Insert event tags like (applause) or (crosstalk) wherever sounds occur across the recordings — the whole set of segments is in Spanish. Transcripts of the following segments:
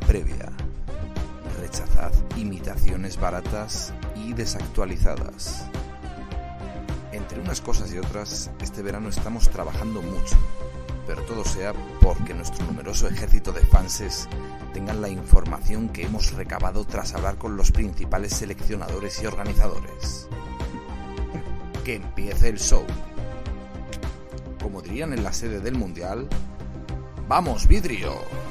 previa. Rechazad imitaciones baratas y desactualizadas. Entre unas cosas y otras, este verano estamos trabajando mucho, pero todo sea porque nuestro numeroso ejército de fanses tengan la información que hemos recabado tras hablar con los principales seleccionadores y organizadores. (laughs) Que empiece el show. Como dirían en la sede del Mundial, ¡Vamos, vidrio!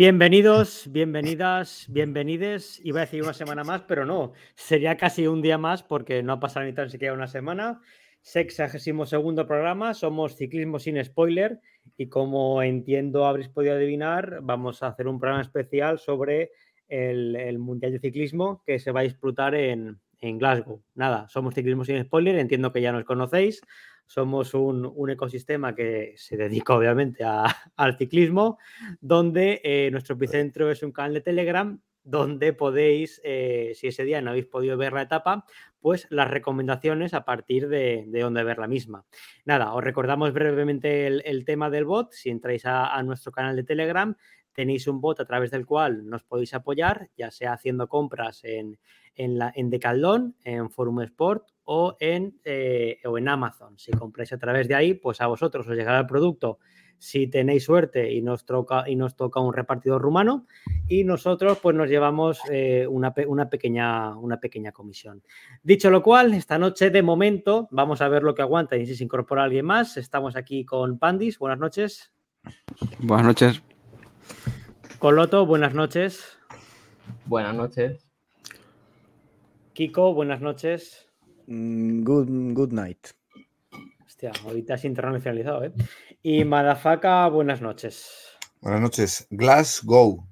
Bienvenidos, bienvenidas, bienvenides. Iba a decir una semana más, pero no, sería casi un día más porque no ha pasado ni tan siquiera una semana. Sexagésimo segundo programa, somos Ciclismo sin Spoiler y como entiendo habréis podido adivinar, vamos a hacer un programa especial sobre el, Mundial de Ciclismo que se va a disputar en, en Glasgow. Nada, somos Ciclismo sin Spoiler, entiendo que ya nos conocéis somos un, ecosistema que se dedica obviamente (laughs) al ciclismo, donde eh, nuestro epicentro es un canal de Telegram donde podéis, eh, si ese día no habéis podido ver la etapa, pues las recomendaciones a partir de, de donde ver la misma. Nada, os recordamos brevemente el, tema del bot. Si entráis a, nuestro canal de Telegram, tenéis un bot a través del cual nos podéis apoyar, ya sea haciendo compras en, en, la, en Decathlon, en Forum Sport o en, eh, o en Amazon. Si compráis a través de ahí, pues a vosotros os llegará el producto si tenéis suerte y nos toca, y nos toca un repartidor rumano y nosotros pues nos llevamos eh, una, pequeña, una pequeña comisión. Dicho lo cual, esta noche de momento vamos a ver lo que aguanta y si se incorpora alguien más. Estamos aquí con Pandis, buenas noches. Buenas noches. Coloto, buenas noches. Buenas noches. Kiko, buenas noches. Mm, good, good night. Hostia, ahorita has internacionalizado, ¿eh? Y Madafaka, buenas noches. Buenas noches. Glass Go.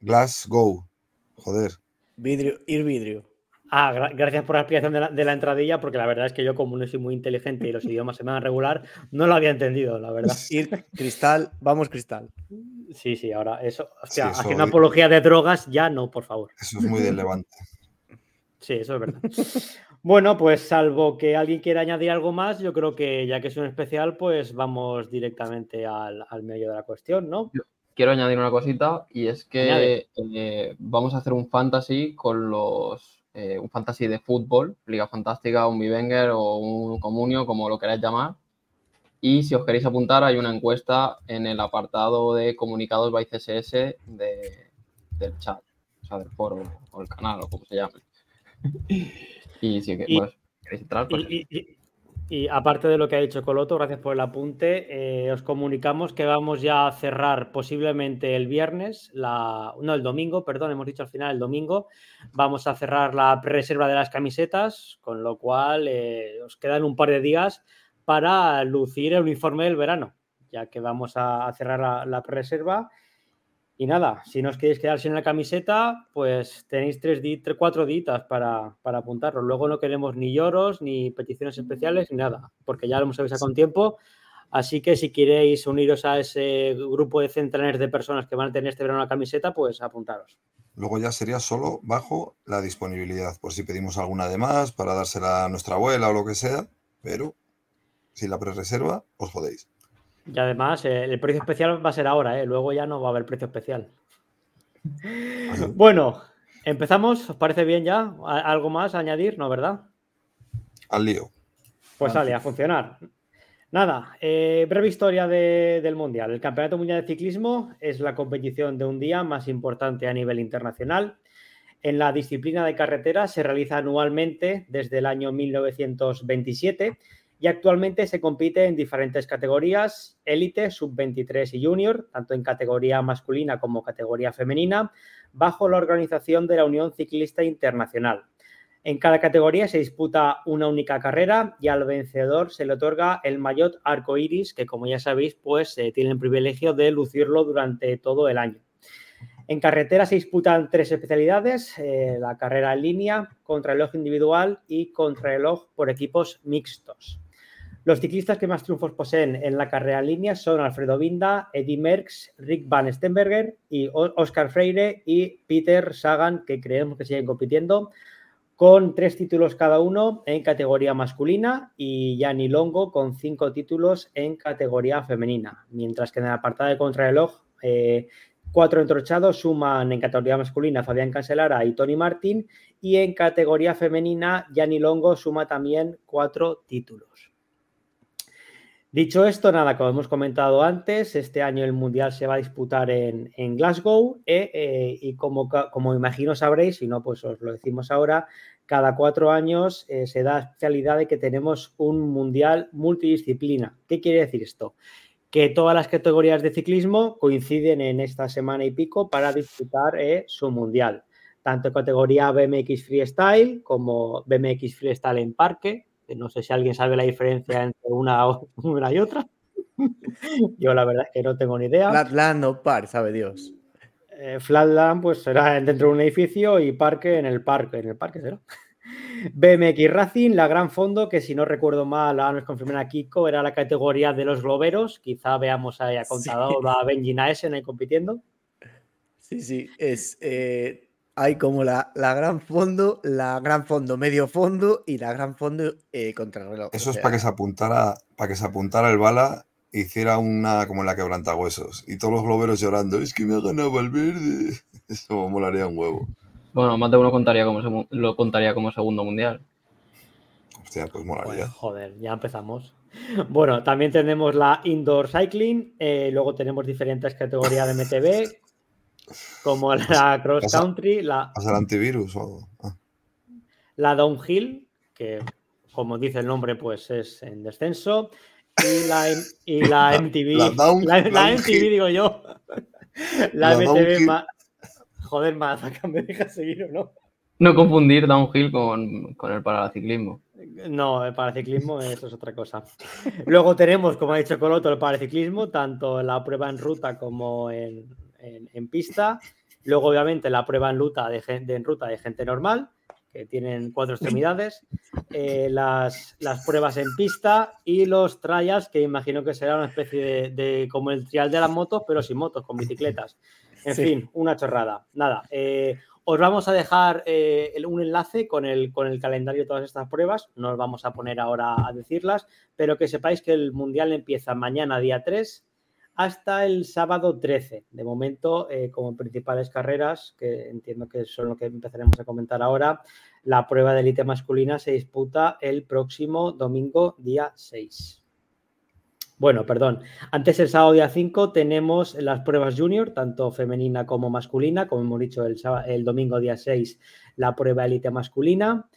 Glass Go. Joder. Vidrio, ir vidrio. Ah, gracias por la explicación de la, entradilla, porque la verdad es que yo, como no soy muy inteligente y los idiomas se me van a regular, no lo había entendido, la verdad. (laughs) Ir cristal, vamos cristal. Sí, sí, ahora eso. O sea, haciendo apología de drogas, ya no, por favor. Eso es muy de levante. Sí, eso es verdad. Bueno, pues salvo que alguien quiera añadir algo más, yo creo que ya que es un especial, pues vamos directamente al, medio de la cuestión, ¿no? quiero añadir una cosita y es que eh, vamos a hacer un fantasy con los. Eh, un fantasy de fútbol, Liga Fantástica, un Vivenger o un Comunio, como lo queráis llamar. Y si os queréis apuntar, hay una encuesta en el apartado de comunicados by CSS del chat, o sea, del foro o el canal o como se llame. (laughs) y si queréis entrar, pues. y, aparte de lo que ha dicho Coloto, gracias por el apunte, eh, os comunicamos que vamos ya a cerrar posiblemente el viernes, la, no, el domingo, perdón, hemos dicho al final el domingo, vamos a cerrar la reserva de las camisetas, con lo cual eh, os quedan un par de días para lucir el uniforme del verano, ya que vamos a, cerrar la, la reserva y nada, si no os queréis quedar sin la camiseta, pues tenéis tres, cuatro ditas para, para. Luego no queremos ni lloros, ni peticiones especiales, ni nada, porque ya lo hemos avisado con tiempo. Así que si queréis uniros a ese grupo de centenares de personas que van a tener este verano la camiseta, pues apuntaros. Luego ya sería solo bajo la disponibilidad, por si pedimos alguna de más para dársela a nuestra abuela o lo que sea, pero si la pre-reserva, os jodéis. Y además, eh, el precio especial va a ser ahora, ¿eh? luego ya no va a haber precio especial. Bueno, empezamos. ¿Os parece bien ya? ¿Algo más a añadir? ¿No, verdad? Al lío. Pues sale, a funcionar. Nada, eh, breve historia del Mundial. El Campeonato Mundial de Ciclismo es la competición de un día más importante a nivel internacional. En la disciplina de carretera se realiza anualmente desde el año 1927 y actualmente se compite en diferentes categorías, élite, sub-23 y junior, tanto en categoría masculina como categoría femenina, bajo la organización de la Unión Ciclista Internacional. En cada categoría se disputa una única carrera y al vencedor se le otorga el maillot arco iris, que como ya sabéis, pues eh, tiene el privilegio de lucirlo durante todo el año. En carretera se disputan tres especialidades, eh, la carrera en línea, contrarreloj individual y contrarreloj por equipos mixtos. Los ciclistas que más triunfos poseen en la carrera en línea son Alfredo Binda, Eddie Merckx, Rick Van Stenberger y Oscar Freire y Peter Sagan, que creemos que siguen compitiendo, con tres títulos cada uno en categoría masculina y Yanni Longo con cinco títulos en categoría femenina. Mientras que en el apartado de contrarreloj, eh, cuatro entrochados suman en categoría masculina Fabián Cancelara y Tony Martín y en categoría femenina Yanni Longo suma también cuatro títulos. Dicho esto, nada, como hemos comentado antes, este año el Mundial se va a disputar en, Glasgow eh, eh, y como, como imagino sabréis, si no, pues os lo decimos ahora, cada cuatro años eh, se da especialidad de que tenemos un Mundial multidisciplina. ¿Qué quiere decir esto? Que todas las categorías de ciclismo coinciden en esta semana y pico para disputar su Mundial. Tanto categoría BMX Freestyle como BMX Freestyle en parque, no sé si alguien sabe la diferencia entre una, (laughs) una y otra. (laughs) Yo la verdad es que no tengo ni idea. Flatland o par, sabe Dios. Eh, Flatland pues será dentro de un edificio y parque en el parque, en el parque será. (laughs) BMX Racing, la gran fondo, que si no recuerdo mal, ahora nos confirman a Kiko, era la categoría de los globeros. Quizá veamos ahí a Contador a Benji Naesen ahí compitiendo. Sí, sí, es eh, hay como la, gran fondo, la gran fondo medio fondo y la gran fondo eh, contrarreloj. Eso es para que se apuntara, para que se apuntara el bala, hiciera una como la quebrantahuesos y todos los globeros llorando, es que me ha ganado el verde. (laughs) Eso molaría un huevo. Bueno, más de uno contaría como lo contaría como segundo mundial. Hostia, pues molaría. joder, ya empezamos. (laughs) Bueno, también tenemos la indoor cycling, eh, luego tenemos diferentes categorías de MTB, como la cross country, la, el antivirus o ah. la downhill, que como dice el nombre, pues es en descenso, y la, y (laughs) la MTV, la, MTV digo yo, (laughs) la, MTV más, joder, más, me deja seguir o no. No confundir downhill con, con el paraciclismo. No, el paraciclismo eso es otra cosa. Luego tenemos, como ha dicho Coloto, el paraciclismo, tanto la prueba en ruta como en, en, pista. Luego, obviamente, la prueba en ruta de, en ruta de gente normal, que tienen cuatro extremidades. Eh, las, las, pruebas en pista y los trials, que imagino que será una especie de, como el trial de las motos, pero sin motos, con bicicletas. En fin, una chorrada. Nada. Eh, os vamos a dejar eh, un enlace con el, con el calendario de todas estas pruebas. No os vamos a poner ahora a decirlas, pero que sepáis que el Mundial empieza mañana, día 3, hasta el sábado 13. De momento, eh, como principales carreras, que entiendo que son lo que empezaremos a comentar ahora, la prueba de élite masculina se disputa el próximo domingo, día 6. Bueno, perdón. Antes el sábado día 5 tenemos las pruebas junior, tanto femenina como masculina. Como hemos dicho, el, el domingo día 6 la prueba élite masculina.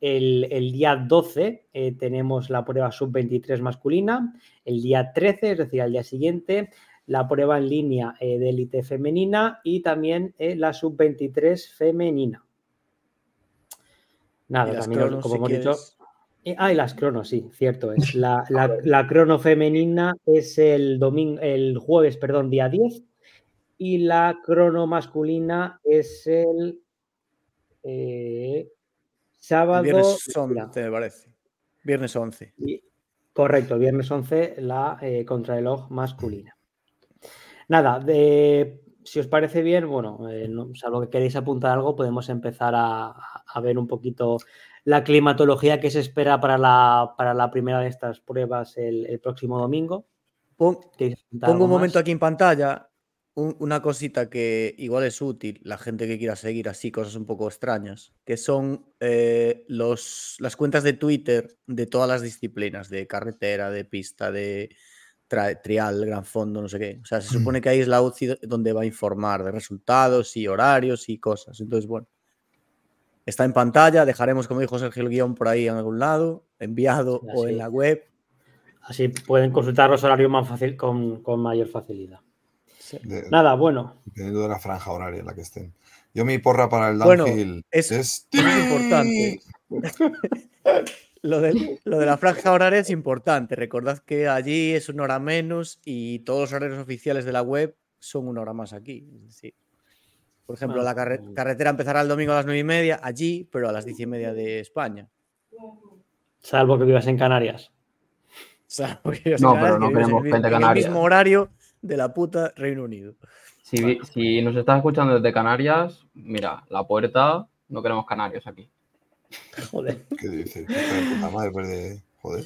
El, día 12 eh, tenemos la prueba sub-23 masculina. El día 13, es decir, al día siguiente, la prueba en línea eh, de élite femenina y también eh, la sub-23 femenina. Nada, también como hemos dicho. ah, y las cronos, sí, cierto es. (laughs) La, crono femenina es el domingo, el jueves, perdón, día 10. Y la crono masculina es el. Sábado. Viernes 11, me parece. Viernes 11. correcto, viernes 11, la eh, contrarreloj masculina. Nada, de, si os parece bien, bueno, eh, salvo que queréis apuntar algo, podemos empezar a, ver un poquito la climatología que se espera para la, para la primera de estas pruebas el, próximo domingo. pongo un momento aquí en pantalla una cosita que igual es útil, la gente que quiera seguir así cosas un poco extrañas, que son eh, los, las cuentas de Twitter de todas las disciplinas, de carretera, de pista, de trial, gran fondo, no sé qué. O sea, se supone que ahí es la UCI donde va a informar de resultados y horarios y cosas. Entonces, bueno, está en pantalla, dejaremos, como dijo Sergio el guion, por ahí en algún lado, enviado o en la web. Así pueden consultar los horarios más fácil, con, con mayor facilidad. Nada, bueno. Dependiendo de la franja horaria en la que estén. Yo mi porra para el downhill es, importante. (laughs) lo, de, lo de la franja horaria es importante. Recordad que allí es una hora menos y todos los horarios oficiales de la web son una hora más aquí. Por ejemplo, la carretera empezará el domingo a las nueve y media allí, pero a las diez y media de España. Salvo que vivas en Canarias. no, pero no queremos gente canaria. el mismo horario de la puta Reino Unido. Si, si nos estás escuchando desde Canarias, mira, la puerta, no queremos canarios aquí. Joder. ¿Qué dices? Puta madre, pues de... Joder.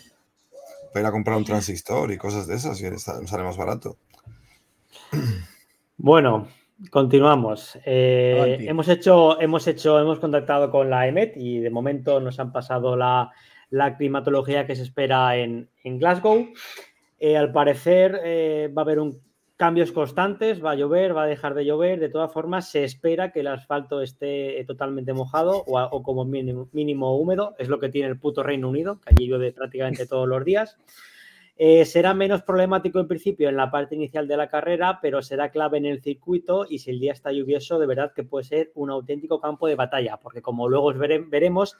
Para ir a comprar un transistor y cosas de esas, y sale más barato. (clears throat) Bueno, continuamos. Eh, hemos hecho, hemos hecho, hemos contactado con la EMET y de momento nos han pasado la, climatología que se espera en, Glasgow. Eh, al parecer eh, va a haber un cambios constantes, va a llover, va a dejar de llover, de todas formas se espera que el asfalto esté totalmente mojado o, como mínimo, mínimo, húmedo, es lo que tiene el puto Reino Unido, que allí llueve prácticamente todos los días. Eh, será menos problemático en principio en la parte inicial de la carrera, pero será clave en el circuito y si el día está lluvioso, de verdad que puede ser un auténtico campo de batalla, porque como luego veremos,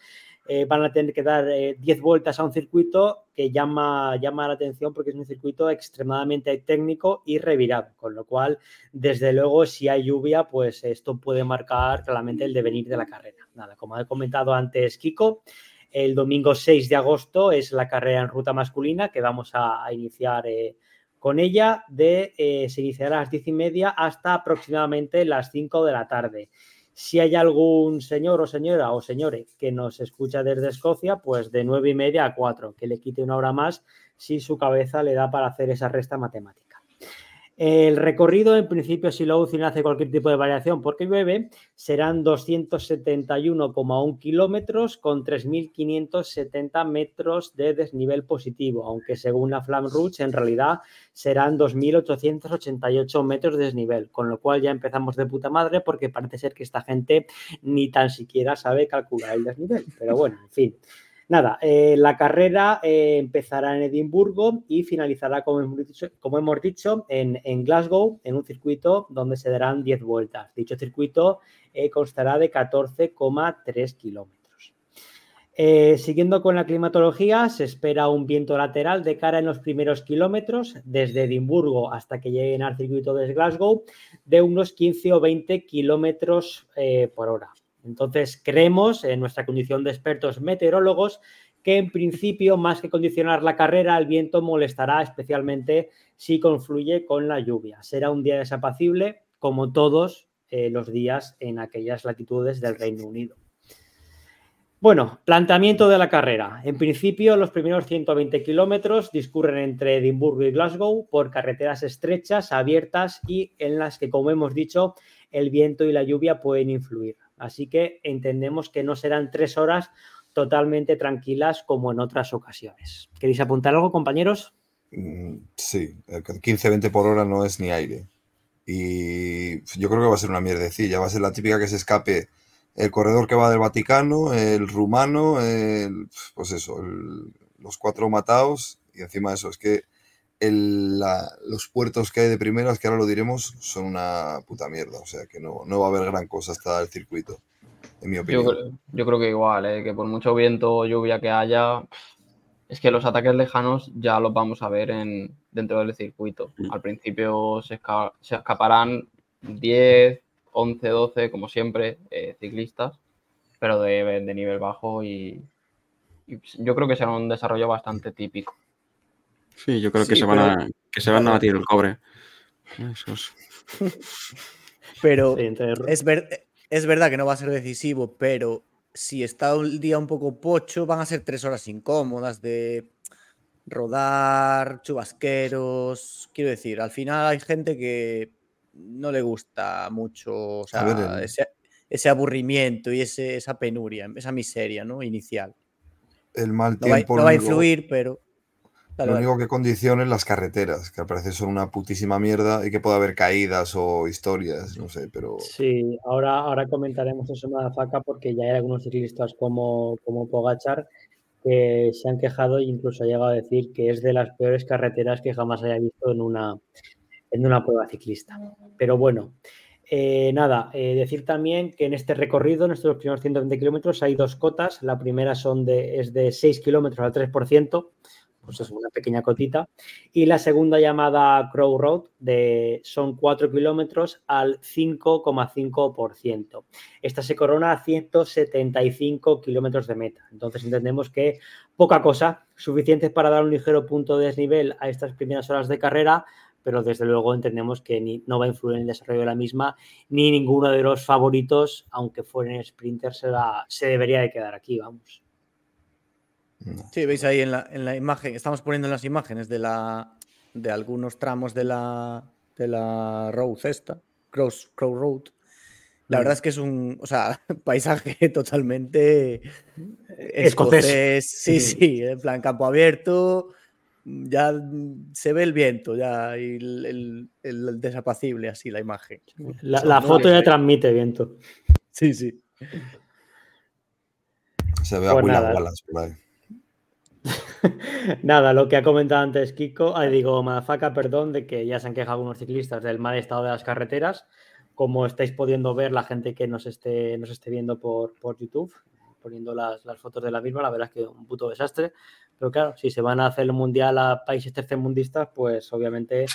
eh, van a tener que dar 10 eh, vueltas a un circuito que llama, llama la atención porque es un circuito extremadamente técnico y revirado, con lo cual, desde luego, si hay lluvia, pues esto puede marcar claramente el devenir de la carrera. Nada, como ha comentado antes Kiko, el domingo 6 de agosto es la carrera en ruta masculina que vamos a, iniciar eh, con ella. Eh, se iniciará a las 10 y media hasta aproximadamente las 5 de la tarde. Si hay algún señor o señora o señores que nos escucha desde Escocia, pues de 9 y media a 4, que le quite una hora más si su cabeza le da para hacer esa resta matemática. El recorrido, en principio, si lo no hace cualquier tipo de variación porque llueve, serán 271,1 kilómetros con 3.570 metros de desnivel positivo, aunque según la Flam Rouge, en realidad serán 2.888 metros de desnivel, con lo cual ya empezamos de puta madre porque parece ser que esta gente ni tan siquiera sabe calcular el desnivel. Pero bueno, en fin. Nada, eh, la carrera eh, empezará en Edimburgo y finalizará, como hemos dicho, en, Glasgow, en un circuito donde se darán 10 vueltas. Dicho circuito eh, constará de 14,3 kilómetros. siguiendo con la climatología, se espera un viento lateral de cara en los primeros kilómetros, desde Edimburgo hasta que lleguen al circuito de Glasgow, de unos 15 o 20 kilómetros por hora. Entonces, creemos, en nuestra condición de expertos meteorólogos, que en principio, más que condicionar la carrera, el viento molestará especialmente si confluye con la lluvia. Será un día desapacible, como todos eh, los días en aquellas latitudes del Reino Unido. Bueno, planteamiento de la carrera. En principio, los primeros 120 kilómetros discurren entre Edimburgo y Glasgow por carreteras estrechas, abiertas y en las que, como hemos dicho, el viento y la lluvia pueden influir. Así que entendemos que no serán tres horas totalmente tranquilas como en otras ocasiones. ¿Queréis apuntar algo, compañeros? Mm, sí, 15-20 por hora no es ni aire. Y yo creo que va a ser una mierdecilla. Va a ser la típica que se escape el corredor que va del Vaticano, el rumano, pues eso, los cuatro matados. Y encima de eso, es que los puertos que hay de primeras, que ahora lo diremos, son una puta mierda. O sea que no, no va a haber gran cosa hasta el circuito, en mi opinión. Yo, creo que igual, ¿eh? que por mucho viento o lluvia que haya, es que los ataques lejanos ya los vamos a ver en, dentro del circuito. Al principio se, escaparán 10, 11, 12, como siempre, eh, ciclistas, pero de, de nivel bajo y yo creo que será un desarrollo bastante típico. Sí, yo creo que, se van a, que se van a batir el cobre. (laughs) Pero es, es verdad que no va a ser decisivo, pero si está un día un poco pocho, van a ser tres horas incómodas de rodar, chubasqueros. Quiero decir, al final hay gente que no le gusta mucho ese, aburrimiento y ese, esa penuria, esa miseria ¿no? inicial. El mal tiempo. no va a influir, pero lo único que condiciona es las carreteras, que al parecer son una putísima mierda y que puede haber caídas o historias, no sé, pero... Sí, ahora, ahora comentaremos eso en faca porque ya hay algunos ciclistas como, como Pogachar que se han quejado e incluso ha llegado a decir que es de las peores carreteras que jamás haya visto en una, en una prueba ciclista. Pero bueno, eh, nada, eh, decir también que en este recorrido, en estos primeros 120 kilómetros, hay dos cotas. La primera son de, es de 6 kilómetros al 3%, pues es una pequeña cotita. Y la segunda llamada Crow Road de, son 4 kilómetros al 5,5%. Esta se corona a 175 kilómetros de meta. Entonces entendemos que poca cosa, suficiente para dar un ligero punto de desnivel a estas primeras horas de carrera, pero desde luego entendemos que no va a influir en el desarrollo de la misma, ni ninguno de los favoritos, aunque fueren sprinters, se, se debería de quedar aquí, vamos. Sí, veis ahí en la, en la imagen, estamos poniendo las imágenes de, la, de algunos tramos de la, de la road esta, Cross, Crow Road. La verdad es que es un o sea, (laughs) paisaje totalmente escocés. Sí, sí, en plan campo abierto, ya se ve el viento, ya y el, desapacible, así la imagen. La, foto ya transmite viento. Sí, sí. Se ve a pues Wallace por ahí. (laughs) Nada, lo que ha comentado antes Kiko, ah, digo, Madafaka, perdón, de que ya se han quejado algunos ciclistas del mal estado de las carreteras. Como estáis pudiendo ver, la gente que nos esté, nos esté viendo por, por YouTube, poniendo las, las, fotos de la misma, la verdad es que un puto desastre. Pero claro, si se van a hacer el mundial a países tercermundistas, pues obviamente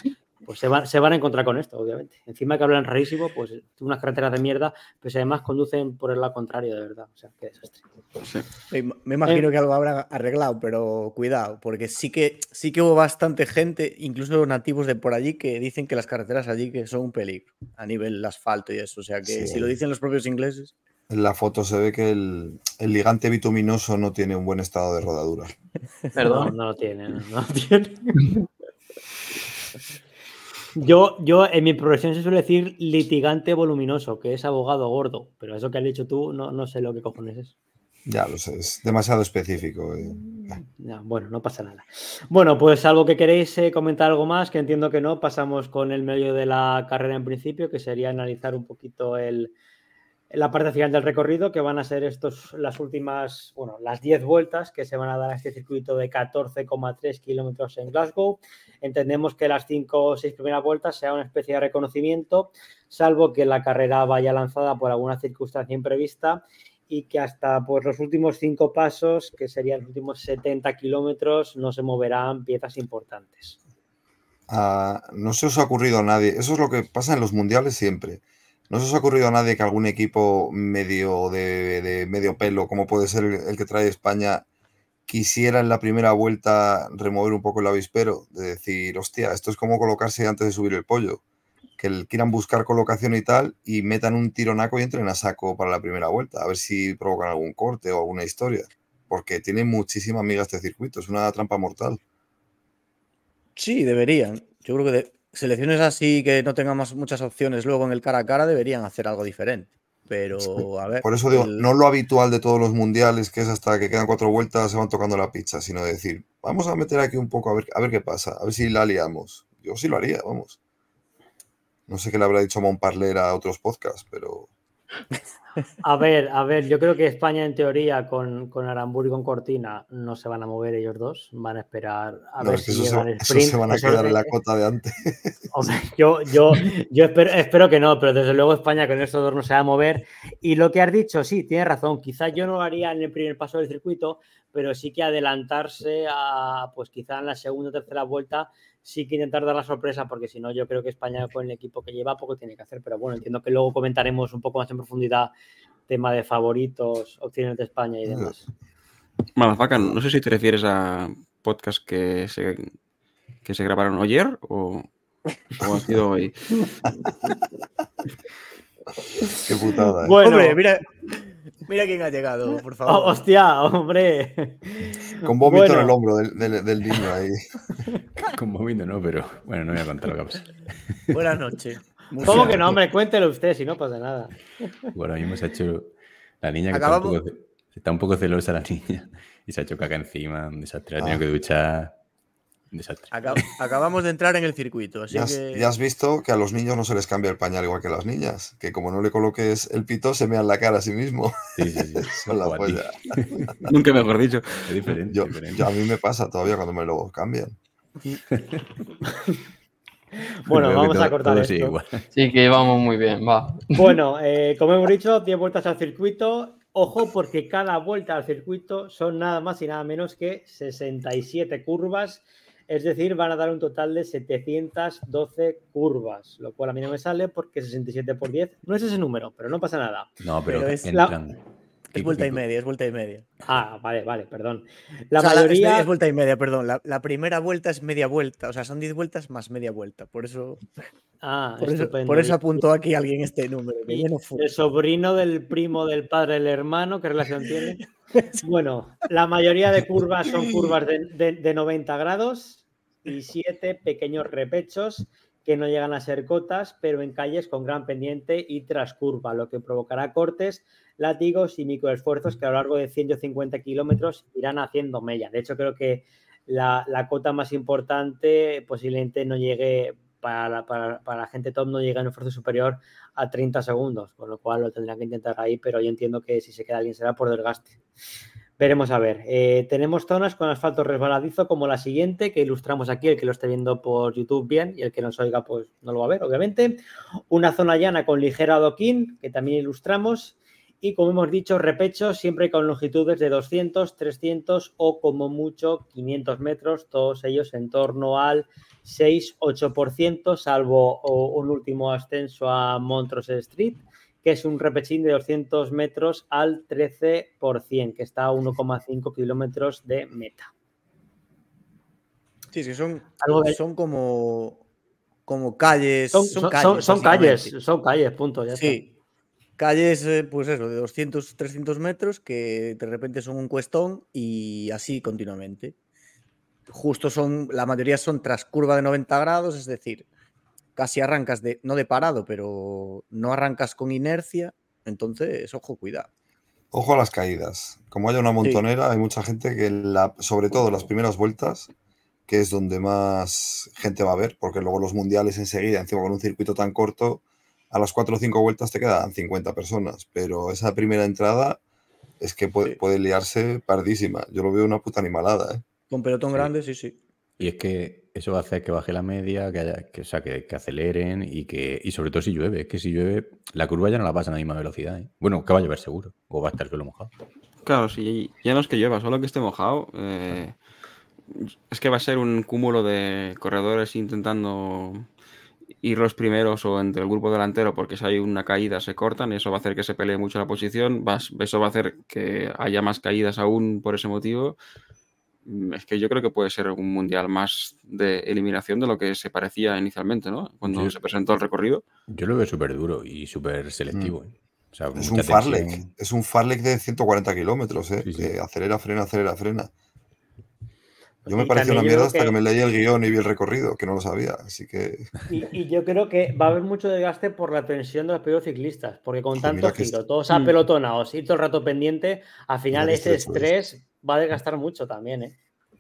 pues se, se, van a encontrar con esto, obviamente. Encima que hablan rarísimo, pues unas carreteras de mierda, pues además conducen por el lado contrario, de verdad. O sea, qué desastre. Me imagino eh, que algo habrá arreglado, pero cuidado, porque sí que, sí que hubo bastante gente, incluso nativos de por allí, que dicen que las carreteras allí que son un peligro a nivel asfalto y eso. O sea, que si lo dicen los propios ingleses. En la foto se ve que el, el, ligante bituminoso no tiene un buen estado de rodadura. (laughs) Perdón, no, no lo tiene. No lo tiene. Yo, yo en mi profesión se suele decir litigante voluminoso, que es abogado gordo, pero eso que has dicho tú, no, no sé lo que cojones es. Ya lo sé, es demasiado específico. Eh. bueno, no pasa nada. Bueno, pues algo que queréis eh, comentar algo más, que entiendo que no, pasamos con el medio de la carrera en principio, que sería analizar un poquito el, la parte final del recorrido, que van a ser estos, las últimas, bueno, las 10 vueltas que se van a dar a este circuito de 14,3 kilómetros en Glasgow. Entendemos que las 5 o 6 primeras vueltas sea una especie de reconocimiento, salvo que la carrera vaya lanzada por alguna circunstancia imprevista y que hasta pues, los últimos 5 pasos, que serían los últimos 70 kilómetros, no se moverán piezas importantes. Ah, no se os ha ocurrido a nadie. Eso es lo que pasa en los mundiales siempre ¿No se os ha ocurrido a nadie que algún equipo medio de, medio pelo, como puede ser el, que trae España, quisiera en la primera vuelta remover un poco el avispero? De decir, hostia, esto es como colocarse antes de subir el pollo. Que quieran buscar colocación y tal y metan un tironaco y entren a saco para la primera vuelta. A ver si provocan algún corte o alguna historia. Porque tiene muchísima amiga este circuito. Es una trampa mortal. Sí, deberían. Yo creo que selecciones así que no tengan muchas opciones luego en el cara a cara deberían hacer algo diferente. Pero, a ver. Por eso digo, no lo habitual de todos los mundiales, que es hasta que quedan cuatro vueltas, se van tocando la pizza, sino decir, vamos a meter aquí un poco a ver, a ver qué pasa, a ver si la liamos. Yo sí lo haría, vamos. No sé qué le habrá dicho Montparler a otros podcasts, pero. A ver, a ver, yo creo que España en teoría con, con Aramburu y con Cortina no se van a mover ellos dos, van a esperar a ver si llegan el sprint. se van a quedar en la cota de antes. (laughs) yo, yo, yo espero, espero, que no, pero desde luego España con estos dos no se va a mover. Y lo que has dicho, sí, tienes razón, quizás yo no lo haría en el primer paso del circuito, pero sí que adelantarse a, pues quizá en la segunda o tercera vuelta sí que intentar dar la sorpresa, porque si no, yo creo que España con el equipo que lleva poco tiene que hacer. Pero bueno, entiendo que luego comentaremos un poco más en profundidad tema de favoritos, opciones de España y demás. Malafaca, no sé si te refieres a podcast que se, que se grabaron ayer o, o ha sido hoy. (laughs) Qué putada. ¿eh? Bueno, Hombre, mira, Mira quién ha llegado, (laughs) por favor. Oh, hostia, hombre. Con vómito en el hombro del, niño ahí. (laughs) Con vómito no, pero bueno, no voy a contar lo que pasa. Buenas noches. ¿Cómo que no, hombre? Cuéntelo usted, si no pasa nada. Bueno, a mí hemos hecho. La niña que está un, poco, está un, poco, celosa, la niña, y se ha hecho caca encima, un desastre. Ha tenido ah. que duchar acabamos de entrar en el circuito. ya, has, ya, has, visto que a los niños no se les cambia el pañal igual que a las niñas. Que como no le coloques el pito, se mean la cara a sí mismo. Sí, sí, sí. (laughs) Son la polla. (laughs) Nunca mejor dicho. Es diferente, yo, a mí me pasa todavía cuando me lo cambian. (laughs) Bueno, vamos a cortar esto. Sí, que vamos muy bien, va. Bueno, eh, como hemos dicho, 10 vueltas al circuito, Ojo porque cada vuelta al circuito son nada más y nada menos que 67 curvas, es decir, van a dar un total de 712 curvas, lo cual a mí no me sale porque 67 por 10 no es ese número, pero no pasa nada. No, pero, es es vuelta y media, es vuelta y media. Ah, vale, vale, perdón. La mayoría. es, vuelta y media, perdón. La, primera vuelta es media vuelta. O sea, son 10 vueltas más media vuelta. Por eso. Ah, por, eso, por eso, apuntó aquí alguien este número. el sobrino del primo del padre del hermano, ¿qué relación tiene? (laughs) (laughs) bueno, la mayoría de curvas son curvas de, de 90 grados y siete pequeños repechos que no llegan a ser cotas, pero en calles con gran pendiente y tras curva, lo que provocará cortes látigos y microesfuerzos que a lo largo de 150 kilómetros irán haciendo mella. De hecho, creo que la, cota más importante posiblemente no llegue para la, para, la, gente top, no llegue en un esfuerzo superior a 30 segundos, con lo cual lo tendrán que intentar ahí, pero yo entiendo que si se queda alguien será por desgaste. Veremos a ver. Eh, tenemos zonas con asfalto resbaladizo como la siguiente, que ilustramos aquí, el que lo esté viendo por YouTube bien y el que nos oiga, pues no lo va a ver, obviamente. Una zona llana con ligero adoquín, que también ilustramos y como hemos dicho, repecho siempre con longitudes de 200, 300 o como mucho 500 metros, todos ellos en torno al 6-8%, salvo un último ascenso a Montrose Street, que es un repechín de 200 metros al 13%, que está a 1,5 kilómetros de meta. Sí, sí, son, son como, como calles. Son, calles, son, calles, son calles, punto. Ya sí, calles, eh, pues eso, de 200, 300 metros que de repente son un cuestón y así continuamente. Justo son, la mayoría son tras curva de 90 grados, es decir, casi arrancas de, no de parado, pero no arrancas con inercia, entonces, ojo, cuidado. Ojo a las caídas. Como haya una montonera, hay mucha gente que, la, sobre todo las primeras vueltas, que es donde más gente va a ver, porque luego los mundiales enseguida, encima con un circuito tan corto, a las cuatro o cinco vueltas te quedan 50 personas, pero esa primera entrada es que puede, liarse pardísima. Yo lo veo una puta animalada. ¿eh? Con pelotón grande, sí, sí. Y es que eso va a hacer que baje la media, que, haya, que, sea, que, aceleren y que y sobre todo si llueve. Es que si llueve, la curva ya no la pasa a la misma velocidad. ¿eh? Bueno, que va a llover seguro. O va a estar el suelo mojado. Claro, si ya no es que llueva, solo que esté mojado. Eh, es que va a ser un cúmulo de corredores intentando ir los primeros o entre el grupo delantero porque si hay una caída se cortan y eso va a hacer que se pelee mucho la posición, eso va a hacer que haya más caídas aún por ese motivo. Mm, es que yo creo que puede ser un mundial más de eliminación de lo que se parecía inicialmente, ¿no? Cuando se presentó el recorrido. Yo lo veo súper duro y súper selectivo. Mm. ¿eh? es, un farlek, es un farlek de 140 kilómetros, ¿eh? que acelera, frena, acelera, frena. Yo me pareció una mierda hasta que... me leí el guion y vi el recorrido, que no lo sabía, así que... Y, yo creo que va a haber mucho desgaste por la tensión de los primeros ciclistas, porque con tanto giro, todos apelotonados y todo el rato pendiente, al final ese estrés va a desgastar mucho también, ¿eh?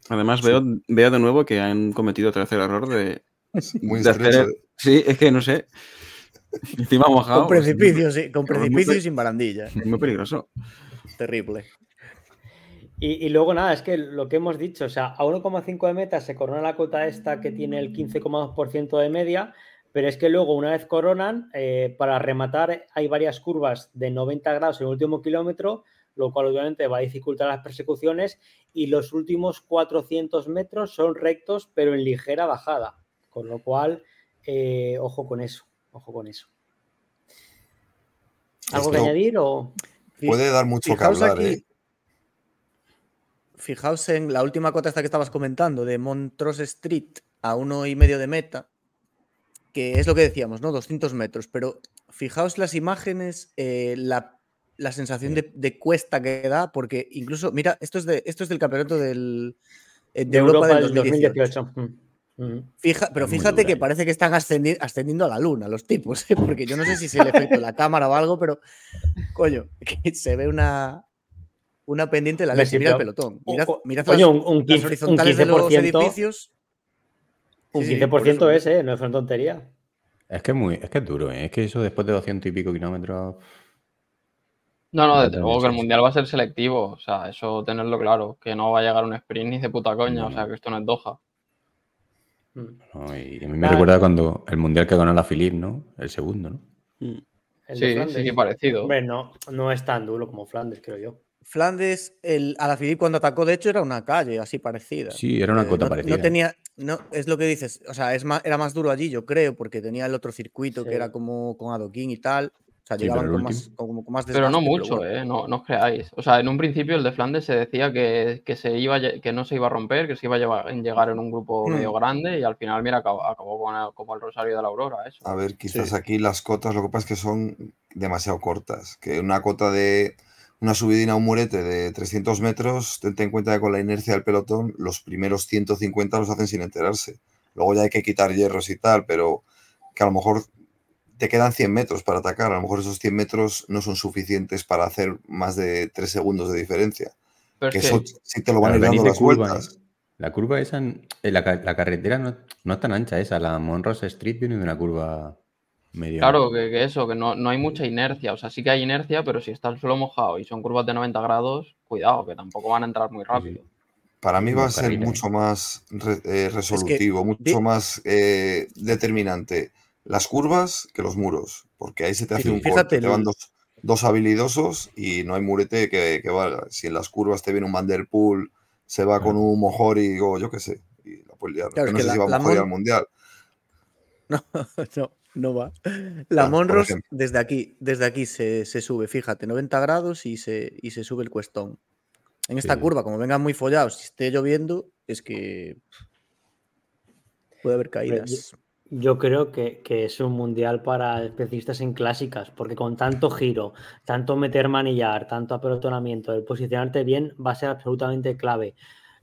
Además, veo, veo de nuevo que han cometido tercer error de... (laughs) Muy de Sí, es que no sé. Encima mojado. Con precipicio, sí, con precipicio y sin barandilla. Muy peligroso. Terrible. Y, luego nada, es que lo que hemos dicho, o sea, a 1,5 de meta se corona la cota esta que tiene el 15,2% de media, pero es que luego una vez coronan, eh, para rematar hay varias curvas de 90 grados en el último kilómetro, lo cual obviamente va a dificultar las persecuciones y los últimos 400 metros son rectos pero en ligera bajada, con lo cual, eh, ojo con eso, ojo con eso. ¿Algo que añadir o...? Puede dar mucho que hablar, ¿eh? Fijaos en la última cota esta que estabas comentando, de Montrose Street a uno y medio de meta, que es lo que decíamos, ¿no? 200 metros, pero fijaos las imágenes, eh, la, sensación de, cuesta que da, porque incluso, mira, esto es, de, esto es del campeonato del, eh, de, Europa, del 2018. Mm, mm. Fija, pero fíjate que parece que están ascendiendo a la luna los tipos, (laughs) ¿eh? porque yo no sé si es el efecto de la cámara o algo, pero coño, (laughs) que se ve una, una pendiente de la ley. Mira el pelotón. Mira, un, 15, horizontales de los edificios. Un 15% es, ¿eh? No es una tontería. Es que es muy, es que es duro, ¿eh? Es que eso después de 200 y pico kilómetros. No, no, desde luego que el mundial va a ser selectivo. O sea, eso tenerlo claro. Que no va a llegar un sprint ni de puta coña. O sea, que esto no es Doha. y a mí me recuerda cuando el mundial que ganó la Philip, ¿no? El segundo, ¿no? Mm. sí, sí, parecido. Bueno, no es tan duro como Flandes, creo yo. Flandes, el Alaphilippe cuando atacó, de hecho, era una calle así parecida. Sí, era una Eh, cota no, parecida. no tenía, no, es lo que dices, o sea, es más, era más duro allí, yo creo, porque tenía el otro circuito Sí. que era como con adoquín y tal. O sea, Sí, llegaban con, más, con más Pero no mucho, bueno. ¿eh? No, no os creáis. O sea, en un principio el de Flandes se decía que, que se iba, a que no se iba a romper, que se iba a llevar- en llegar en un grupo Hmm. medio grande y al final, mira, acabó, acabó con el- como el Rosario de la Aurora, eso. A ver, quizás Sí. aquí las cotas lo que pasa es que son demasiado cortas. Que una cota de una subidina a un murete de 300 metros, ten en cuenta que con la inercia del pelotón, los primeros 150 los hacen sin enterarse. Luego ya hay que quitar hierros y tal, pero que a lo mejor te quedan 100 metros para atacar. A lo mejor esos 100 metros no son suficientes para hacer más de 3 segundos de diferencia. Pero Que es eso que, sí te lo van a ir dando las curva, vueltas. ¿eh? La curva esa, en- la, ca- la carretera no, no es tan ancha esa, la Monrose Street viene de una curva medio. claro, que, que eso, que no, no hay mucha inercia. O sea, sí que hay inercia, pero si está el suelo mojado y son curvas de 90 grados, cuidado, que tampoco van a entrar muy rápido. Para mí va a ser mucho más re- eh, resolutivo, mucho más eh, determinante las curvas que los muros, porque ahí se te hace un corte, te van dos, dos habilidosos y no hay murete que, que valga. Si en las curvas te viene un Van Der Poel, se va con un Mojori o yo qué sé, y la puedes liar. Claro, no sé si la- va la Mojori Mon- al Mundial. (laughs) No, no, no va. La Ah, Monros desde aquí, desde aquí se, se sube, fíjate, 90 grados y se, y se sube el cuestón. En esta Sí. curva, como vengan muy follados, si esté lloviendo, es que puede haber caídas. Yo creo que, que es un mundial para especialistas en clásicas, porque con tanto giro, tanto meter manillar, tanto apelotonamiento, el posicionarte bien va a ser absolutamente clave.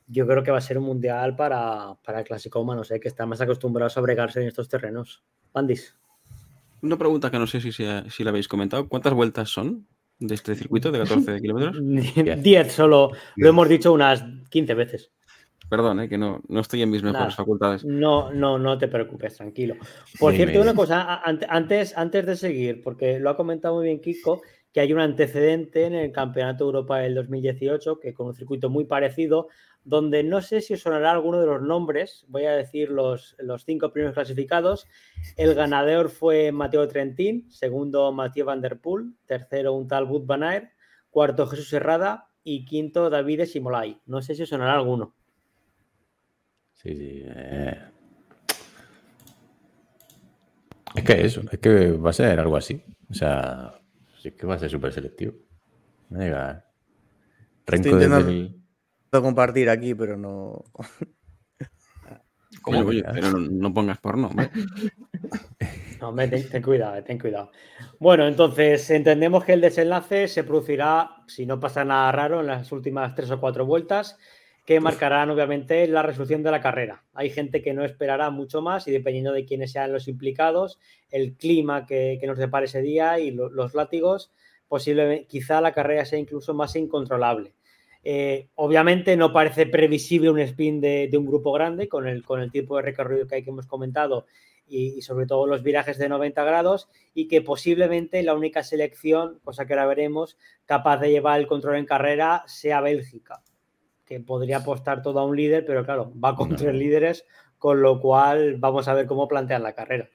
Yo creo que va a ser un mundial para, para clasicómanos, ¿eh? que están más acostumbrados a bregarse en estos terrenos. Bandis. Una pregunta que no sé si, si la habéis comentado. ¿Cuántas vueltas son de este circuito de 14 (laughs) kilómetros? 10 solo, lo hemos dicho unas 15 veces. Perdón, eh, que no, no estoy en mis mejores Nada. facultades. No, no, no te preocupes, tranquilo. Por Dime. cierto, una cosa, antes, antes de seguir, porque lo ha comentado muy bien Kiko, que hay un antecedente en el Campeonato Europa del 2018, que con un circuito muy parecido, donde no sé si os sonará alguno de los nombres, voy a decir los, los cinco primeros clasificados. El ganador fue Mateo Trentín, segundo Mathieu Van Der Poel, tercero un tal Wout Van cuarto Jesús Herrada y quinto David Simolay. No sé si os sonará alguno. Sí, sí. eh. Es que eso, es que va a ser algo así. O sea, sí que va a ser súper selectivo. Llega. Renko desde intentando- el- Puedo compartir aquí, pero no. Oye, pero no, no pongas porno. hombre. (laughs) No, hombre, ten, ten cuidado, ten cuidado. Bueno, entonces entendemos que el desenlace se producirá, si no pasa nada raro, en las últimas tres o cuatro vueltas, que marcarán obviamente la resolución de la carrera. Hay gente que no esperará mucho más y dependiendo de quiénes sean los implicados, el clima que, que nos depare ese día y lo- los látigos, posiblemente, quizá la carrera sea incluso más incontrolable. Eh, obviamente no parece previsible un spin de, de un grupo grande con el, con el tipo de recorrido que hay que hemos comentado y, y sobre todo los virajes de 90 grados y que posiblemente la única selección, cosa que ahora veremos, capaz de llevar el control en carrera sea Bélgica, que podría apostar todo a un líder, pero claro, va con No. tres líderes, con lo cual vamos a ver cómo plantean la carrera.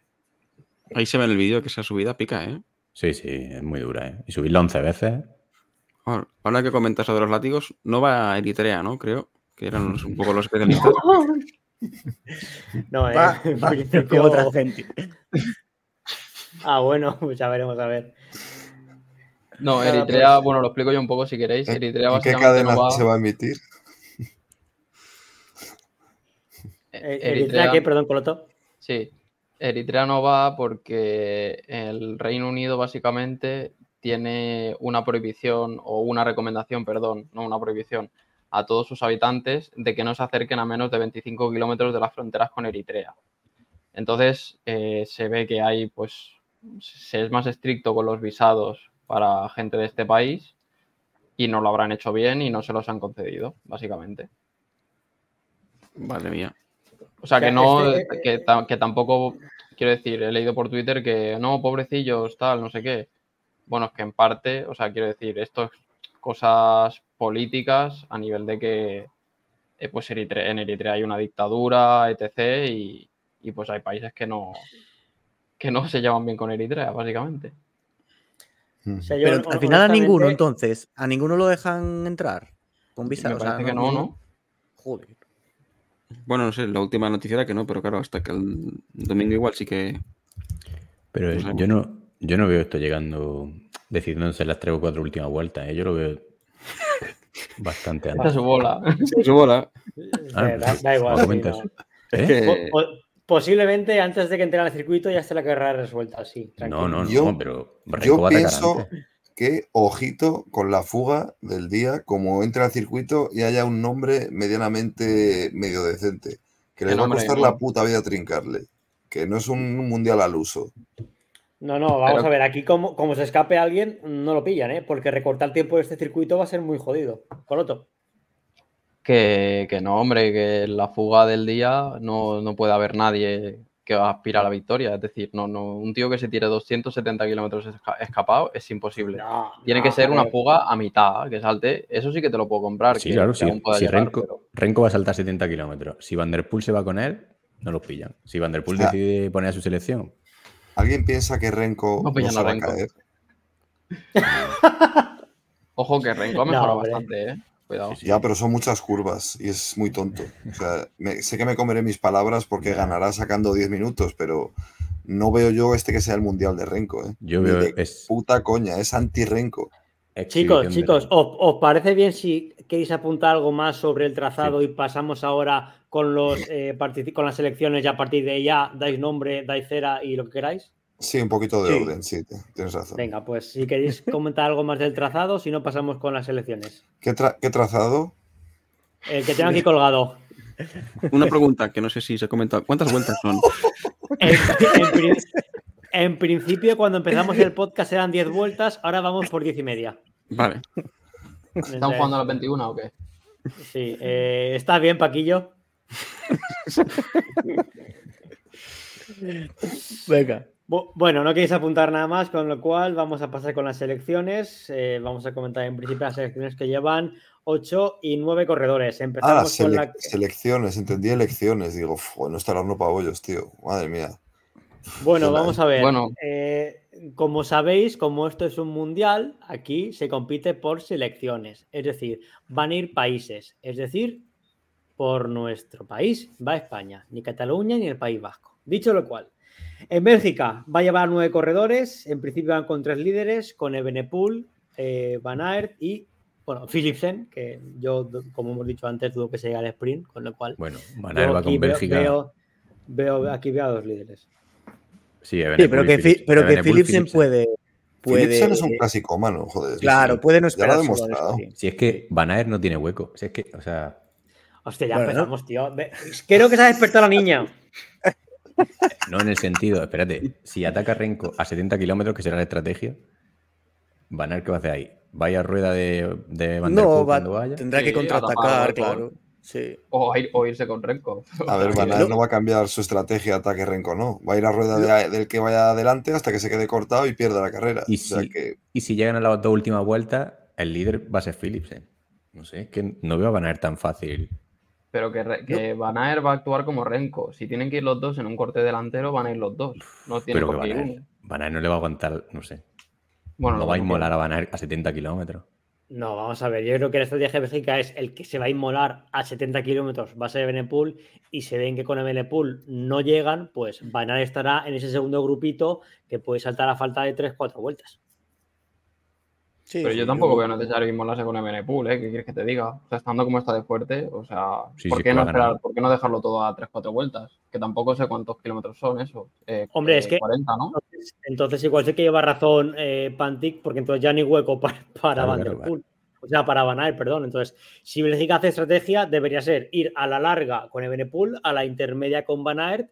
Ahí se ve en el vídeo que esa subida pica, ¿eh? Sí, sí, es muy dura, ¿eh? Y subirla 11 veces. Ahora, ahora que comentas lo de los látigos, no va a Eritrea, ¿no? Creo que eran los- un poco los especialistas. (laughs) No, eh, Va, (laughs) principio- otra gente. Ah, bueno, pues ya veremos a ver. No, Eritrea, pues- bueno, lo explico yo un poco si queréis. ¿En- Eritrea ¿En qué cadena no va. se va a emitir? Eh, Eritrea- Eritrea, ¿qué? Perdón, Coloto. Sí, Eritrea no va porque el Reino Unido básicamente tiene una prohibición o una recomendación, perdón, no una prohibición, a todos sus habitantes de que no se acerquen a menos de 25 kilómetros de las fronteras con Eritrea. Entonces eh, se ve que hay, pues, se es más estricto con los visados para gente de este país y no lo habrán hecho bien y no se los han concedido, básicamente. Madre mía. O sea, O sea, que no, este- que, ta- que tampoco, quiero decir, he leído por Twitter que no, pobrecillos, tal, no sé qué. Bueno, es que en parte, o sea, quiero decir, esto es cosas políticas a nivel de que, eh, pues Eritre- en Eritrea hay una dictadura, etc. Y, y, pues hay países que no, que no se llevan bien con Eritrea, básicamente. Pero al final a ninguno, entonces, a ninguno lo dejan entrar. Con visa, Me parece que no, ¿no? Joder. Bueno, no sé, la última noticia era que no, pero claro, hasta que el domingo igual sí que. Pero yo no, yo no veo esto llegando, decidiéndose las tres o cuatro últimas vueltas. ¿eh? Yo lo veo (laughs) bastante antes. su bola. su bola. (laughs) Ah, da, igual. ¿Eh? Posiblemente antes de que entre al circuito ya esté la carrera resuelta, sí. No, no, no, pero yo pienso que ojito con la fuga del día, como entre al circuito y haya un nombre medianamente medio decente, que le va a costar la puta vida trincarle, que no es un mundial al uso. No, no, vamos a ver, aquí como, como se escape alguien, no lo pillan, ¿eh? porque recortar el tiempo de este circuito va a ser muy jodido. Coloto. Que, que, no, hombre, que en la fuga del día no, no puede haber nadie que aspira a la victoria. Es decir, no, no, un tío que se tire 270 kilómetros escapado es imposible. Tiene que ser una fuga a mitad, que salte. Eso sí que te lo puedo comprar. Sí, claro, sí. Si Renko, va a saltar 70 kilómetros. Si Van Der Poel se va con él, no lo pillan. Si Van Der Poel decide poner a su selección. ¿Alguien piensa que Renko no, no, se va a caer? (laughs) Ojo que Renko ha mejorado bastante, ¿eh? Ya, pero son muchas curvas y es muy tonto. O sea, sé que me comeré mis palabras porque ganará sacando 10 minutos, pero no veo yo este que sea el mundial de Renko. ¿eh? Yo veo es puta coña, es anti-Renko. Chicos, chicos, ¿os, parece bien si queréis apuntar algo más sobre el trazado y pasamos ahora con los eh, con las elecciones y a partir de ya dais nombre, dais cera y lo que queráis? Sí, un poquito de orden, sí, tienes razón. Venga, pues si queréis (laughs) comentar algo más del trazado, si no pasamos con las elecciones. ¿Qué, trazado? El que tengo aquí colgado. (laughs) Una pregunta que no sé si se ha comentado. ¿Cuántas vueltas son? (laughs) En, principio, cuando empezamos el podcast eran 10 vueltas, ahora vamos por 10 y media. Vale. ¿Están jugando a las 21 o qué? Sí. Eh, ¿Estás bien, Paquillo? Venga. Bueno, no queréis apuntar nada más, con lo cual vamos a pasar con las selecciones. Eh, vamos a comentar en principio las selecciones que llevan 8 y 9 corredores. Empezamos ah, con la... selecciones, entendí elecciones. Digo, no está el horno para bollos, tío. Madre mía. Bueno, vamos a ver. Bueno. Eh, como sabéis, como esto es un mundial, aquí se compite por selecciones. Es decir, van a ir países. Es decir, por nuestro país va España, ni Cataluña ni el País Vasco. Dicho lo cual, en Bélgica va a llevar nueve corredores. En principio van con tres líderes, con Ebenepool, eh, Van Aert y bueno, Philipsen, que yo, como hemos dicho antes, tuvo que seguir al sprint, con lo cual. Bueno, Van Aert va con Bélgica. Veo, aquí veo a dos líderes. Sí, pero que, pero que Philipsen puede. Puede... Philipsen es un clásico mano, joder. Claro, puede no esperar. Si es que Van Aert no tiene hueco. Si es que, o sea. Hostia, ya empezamos, tío. Creo que se ha despertado la niña. (laughs) No en el sentido, espérate, si ataca Renko a 70 kilómetros, que será la estrategia, Van a qué va a hacer ahí. Vaya rueda de, de Van no, cuando vaya. Tendrá que contraatacar, claro. Sí. O, irse con Renko. A ver, (laughs) Van no va a cambiar su estrategia ataque Renko, no. Va a ir a rueda del que vaya adelante hasta que se quede cortado y pierda la carrera. Y, si, y si llegan a la última vuelta, el líder va a ser Phillips. No sé, es que no veo a Van tan fácil pero que, que Van Aert va a actuar como Renko. Si tienen que ir los dos en un corte delantero, van a ir los dos. No tiene por qué ir Van no le va a aguantar, no sé. Bueno, no va a inmolar a Van a 70 kilómetros. No, vamos a ver. Yo creo que la estrategia Bélgica es el que se va a inmolar a 70 kilómetros, va a ser Benepool. Y se ven que con el Benepool no llegan, pues Van estará en ese segundo grupito que puede saltar a falta de 3-4 vueltas pero yo tampoco veo necesario inmolarse con Ebenepool, ¿eh? ¿Qué quieres que te diga? O sea, estando como está de fuerte, o sea, ¿por, qué no esperar, ¿por qué no dejarlo todo a 3-4 vueltas? Que tampoco sé cuántos kilómetros son eso. Eh, Hombre, es que 40, ¿no? Entonces, igual sé que lleva razón eh, Pantic, porque entonces ya ni hueco (laughs) para, para Van der Poel. O sea, para Van perdón. Entonces, si Bélgica hace estrategia, debería ser ir a la larga con Ebenepool, a la intermedia con Van Aert,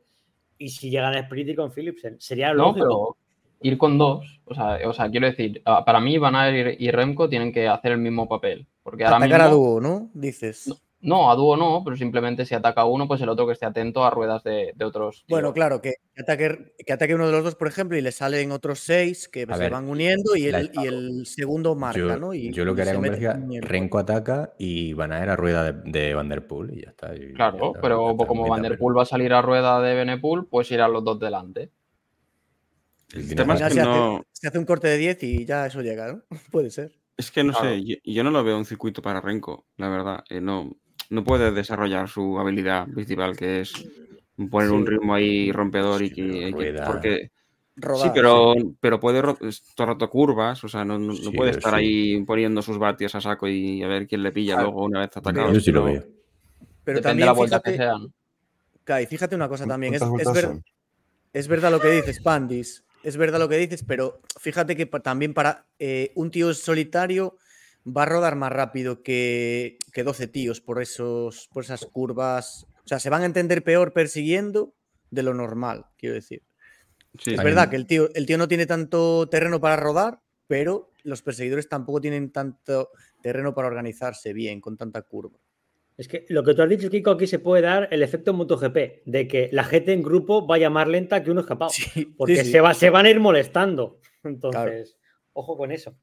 y si llegan a sprint y con Philipsen. Sería lógico ir con dos, o sea, o sea, quiero decir, ah, para mí Van Aert y Remco tienen que hacer el mismo papel. Porque ahora Atacar a dúo, ¿no? Dices. No, a dúo no, pero simplemente si ataca uno, pues el otro que esté atento a ruedas de, otros. Bueno, claro, que ataque, que ataque uno de los dos, por ejemplo, y le salen otros seis que se van uniendo y el, y el segundo marca, ¿no? Y, yo lo que haría con Bélgica, Renko ataca y Van a ir a rueda de, Van der Poel y ya está. claro, pero como Van der Poel va a salir a rueda de Benepool, pues irán los dos delante. El tema es que se, no... hace, se, hace, un corte de 10 y ya eso llega, ¿no? (laughs) Puede ser. Es que no claro. sé, yo, yo, no lo veo un circuito para Renko, la verdad. Eh, no, no puede desarrollar su habilidad principal, que es poner sí. un ritmo ahí rompedor y que, que porque Rodar, sí, pero, sí. pero puede todo el rato curvas, o sea, no, no, sí, puede estar ahí poniendo sus vatios a saco y a ver quién le pilla claro. luego una vez atacado. Yo sí lo veo. Pero Depende también, de la vuelta fíjate, que sean. Kai, fíjate una cosa también, es, es, ver, es, verdad lo que dices, Pandis, es verdad lo que dices, pero fíjate que también para eh, un tío solitario va a rodar más rápido que, que 12 tíos por, esos, por esas curvas. O sea, se van a entender peor persiguiendo de lo normal, quiero decir. Sí, es verdad que el tío, el tío no tiene tanto terreno para rodar, pero los perseguidores tampoco tienen tanto terreno para organizarse bien con tanta curva. Es que lo que tú has dicho, Kiko, aquí se puede dar el efecto MotoGP, de que la gente en grupo vaya más lenta que uno escapado. Sí, porque sí, sí. Se, va, se, van a ir molestando. Entonces, claro. ojo con eso.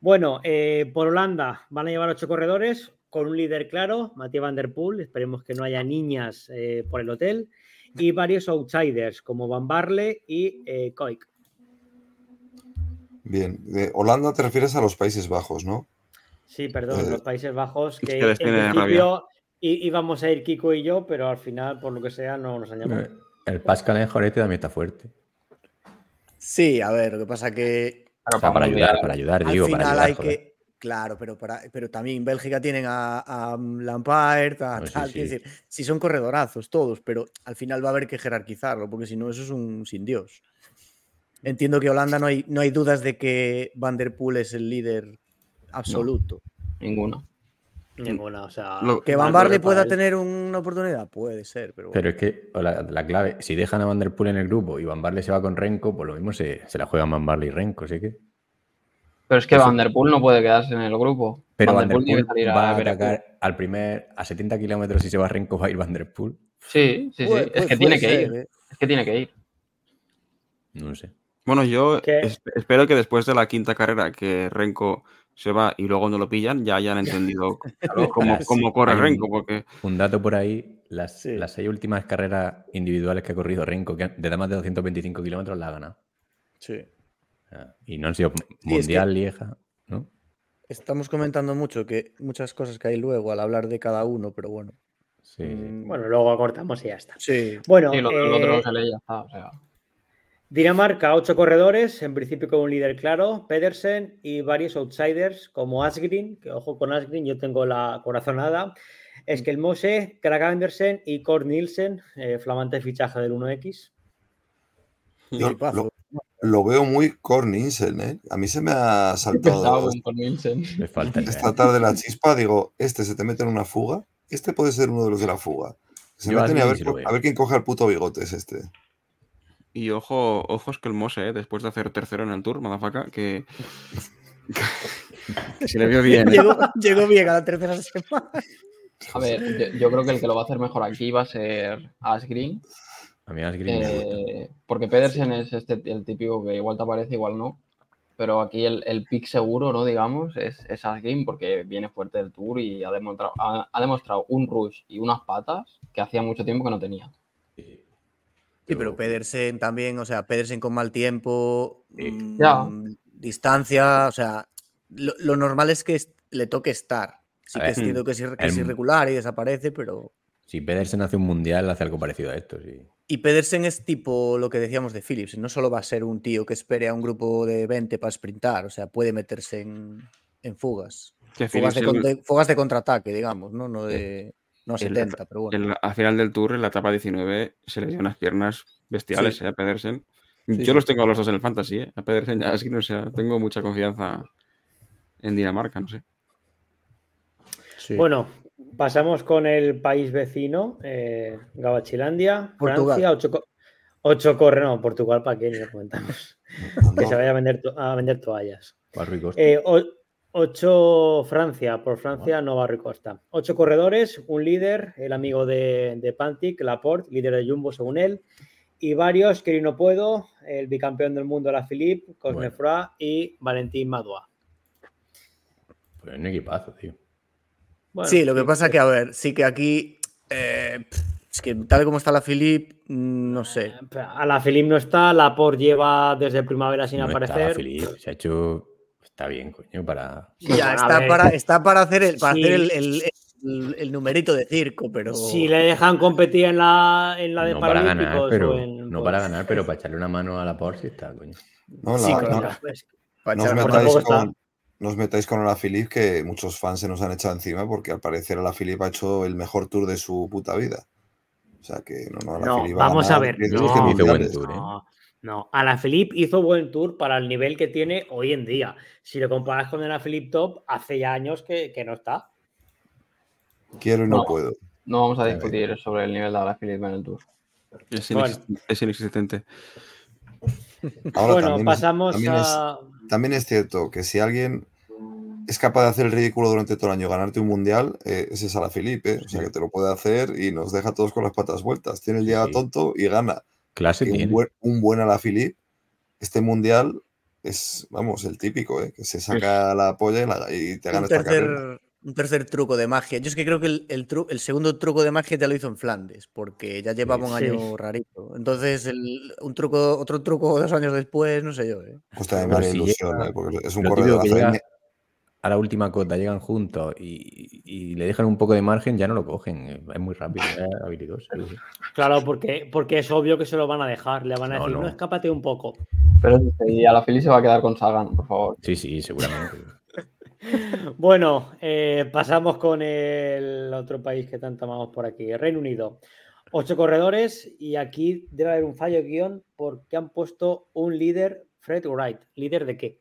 Bueno, eh, por Holanda van a llevar ocho corredores con un líder claro, Matías Van Der Poel. Esperemos que no haya niñas eh, por el hotel. Y varios outsiders como Van Barle y eh, Koik. Bien, de Holanda te refieres a los Países Bajos, ¿no? Sí, perdón, los Países Bajos, que, que en principio íbamos a ir Kiko y yo, pero al final, por lo que sea, no nos han llamado. El Pascal en Jorete también está fuerte. Sí, a ver, lo que pasa que. O sea, para ayudar, para ayudar, al digo. Final para ayudar, hay joder. que. Claro, pero, para, pero también en Bélgica tienen a, a Lampard, a Pues tal, sí. decir, sí son corredorazos todos, pero al final va a haber que jerarquizarlo, porque si no, eso es un sin Dios. Entiendo que Holanda no hay, no hay dudas de que Van der Poel es el líder absoluto. Ninguna. Ninguna, o sea. Lo- Que Van mal Barle para pueda tener una oportunidad, puede ser, pero, bueno. Pero es que la, la clave, si dejan a Van Der Poel en el grupo y Van Barle se va con Renko, pues lo mismo se, se la juegan Van Barle y Renko, ¿sí que? Pero es que Eso- Van Der Poel no puede quedarse en el grupo. Pero Van Van Der Poel tiene Poel que salir va a Everest. atacar al primer, a 70 kilómetros si se va Renko, va a ir Van Der Poel. Sí, sí, sí. Es que tiene que ir. ¿eh? Es que tiene que ir. No sé. Bueno, yo espero que después de la quinta carrera que Renko se va y luego no lo pillan, ya hayan (laughs) entendido cómo, Sí. cómo corre un- Renko, porque Un dato por ahí, las, Sí. las seis últimas carreras individuales que ha corrido Renko, que de más de 225 kilómetros, la ha ganado. Sí. Y no han sido es Mundial, Lieja, ¿no? Estamos comentando mucho que muchas cosas que hay luego al hablar de cada uno, pero bueno. Sí, sí. Mm, Bueno, luego cortamos y ya está. sí. Bueno, Sí, lo, lo otro eh, no se lee y ya está. O sea, Dinamarca, ocho corredores, en principio con un líder claro, Pedersen y varios outsiders como Asgreen, que ojo con Asgreen, yo tengo la corazonada, Eskelmose, Krag Andersen y Kort Nielsen, eh, flamante fichaje del 1X. Yo Equipazo. lo, lo veo muy Corninsen, ¿eh? A mí se me ha saltado Nielsen. Le falta esta tarde la chispa. Digo, este se te mete en una fuga. Este puede ser uno de los de la fuga. Se meten a ver, a ver quién coge el puto bigote es este. Y ojo, ojos que el Mose, ¿eh? después de hacer tercero en el Tour, Madafaka, que, que se le vio bien. ¿eh? Llegó, llegó bien a la tercera semana. A ver, yo, yo creo que el que lo va a hacer mejor aquí va a ser Asgreen. A mí me gusta. Eh, porque Pedersen es este, el típico que igual te aparece, igual no. Pero aquí el, el pick seguro, ¿no? Digamos, es, es Asgreen porque viene fuerte del Tour y ha demostrado, ha, ha demostrado un rush y unas patas que hacía mucho tiempo que no tenía. Sí, pero Pedersen también, o sea, Pedersen con mal tiempo, mm, distancia, o sea, lo, lo normal es que le toque estar. Sí A que ver, es cierto que es, ir- que es el- irregular y desaparece, pero... Si Pedersen hace un mundial, hace algo parecido a esto, sí. Y Pedersen es tipo lo que decíamos de Phillips, no solo va a ser un tío que espere a un grupo de 20 para sprintar, o sea, puede meterse en, en fugas. Fugas el- de- fugas de contraataque, digamos, ¿no? No de no a el- 70, pero bueno. el- al final del Tour, en la etapa 19, se le dio unas piernas bestiales Sí. ¿eh? a Pedersen. Sí, Yo sí. los tengo a los dos en el Fantasy, ¿eh? a Pedersen y a Asgreen, o sea, tengo mucha confianza en Dinamarca, no sé. Sí. Bueno, pasamos con el país vecino, eh, Gabachilandia, Portugal. Francia, ocho, ocho corre, no, Portugal, ¿para qué? Ni lo comentamos. (laughs) que se vaya a vender, to- a vender toallas. Eh, o- ocho Francia, por Francia, no Barrio Costa. Ocho corredores, un líder, el amigo de, de Pantic, Laporte, líder de Jumbo según él, y varios que no puedo, el bicampeón del mundo, la Philippe, Cosnefroy y Valentín Madua. Pues un equipazo, tío. Bueno, sí, lo que pasa que, a ver, sí que aquí eh, Es que tal como está la Philip, mm, no sé. Eh, a la Philip no está, la Por lleva desde primavera sin No está aparecer. la Philip, se ha hecho. Está bien, coño, para. Sí, Ya, a está para, está para hacer el, para Sí. hacer el, el- el- el numerito de circo, pero. Si le dejan competir en la, en la de No para ganar, pero. en, No pues, para ganar, pero para echarle una mano a la Porsche está, coño. No, Sí, la- claro. no- pues, para no os metáis con, no os metáis con la Philip, que muchos fans se nos han echado encima porque al parecer la Philip ha hecho el mejor tour de su puta vida. O sea que no, no, la No, Philip va vamos a ganar ver, 10 no, tour, ¿eh? No, no, a la Philip hizo buen tour para el nivel que tiene hoy en día. Si lo comparas con la Philip Top, hace ya años que, que no está. Quiero y no, No. puedo. No vamos a discutir sobre el nivel de la Philip en el Tour. Es, Bueno. inexist- es inexistente. Ahora bueno, también, pasamos es, también, a. es, también es cierto que si alguien es capaz de hacer el ridículo durante todo el año, ganarte un mundial, eh, ese es a la Philippe, ¿eh? o sea que te lo puede hacer y nos deja a todos con las patas vueltas. Tiene el día Sí. tonto y gana. Clase Que un, buen, un buen a la Philippe, este mundial es, vamos, el típico, ¿eh? que se saca la polla y, la- y te gana un esta carrera. tercer, un tercer truco de magia. Yo es que creo que el, el, tru- el segundo truco de magia ya lo hizo en Flandes, porque ya llevaba un Sí. año rarito. Entonces, el- un truco, otro truco dos años después, no sé yo. ¿eh? Pues también me ilusión, llega- ¿eh? porque es un corredor típico que hace- llega a la última cota, llegan juntos y, y le dejan un poco de margen, ya no lo cogen. Es muy rápido, es habilidoso. Claro, porque, porque es obvio que se lo van a dejar. Le van a No, decir, no, no. escápate un poco. Pero y a la Philip se va a quedar con Sagan, por favor. Sí, sí, seguramente. (laughs) Bueno, eh, pasamos con el otro país que tanto amamos por aquí, Reino Unido. Ocho corredores y aquí debe haber un fallo guion porque han puesto un líder, Fred Wright. ¿Líder de qué?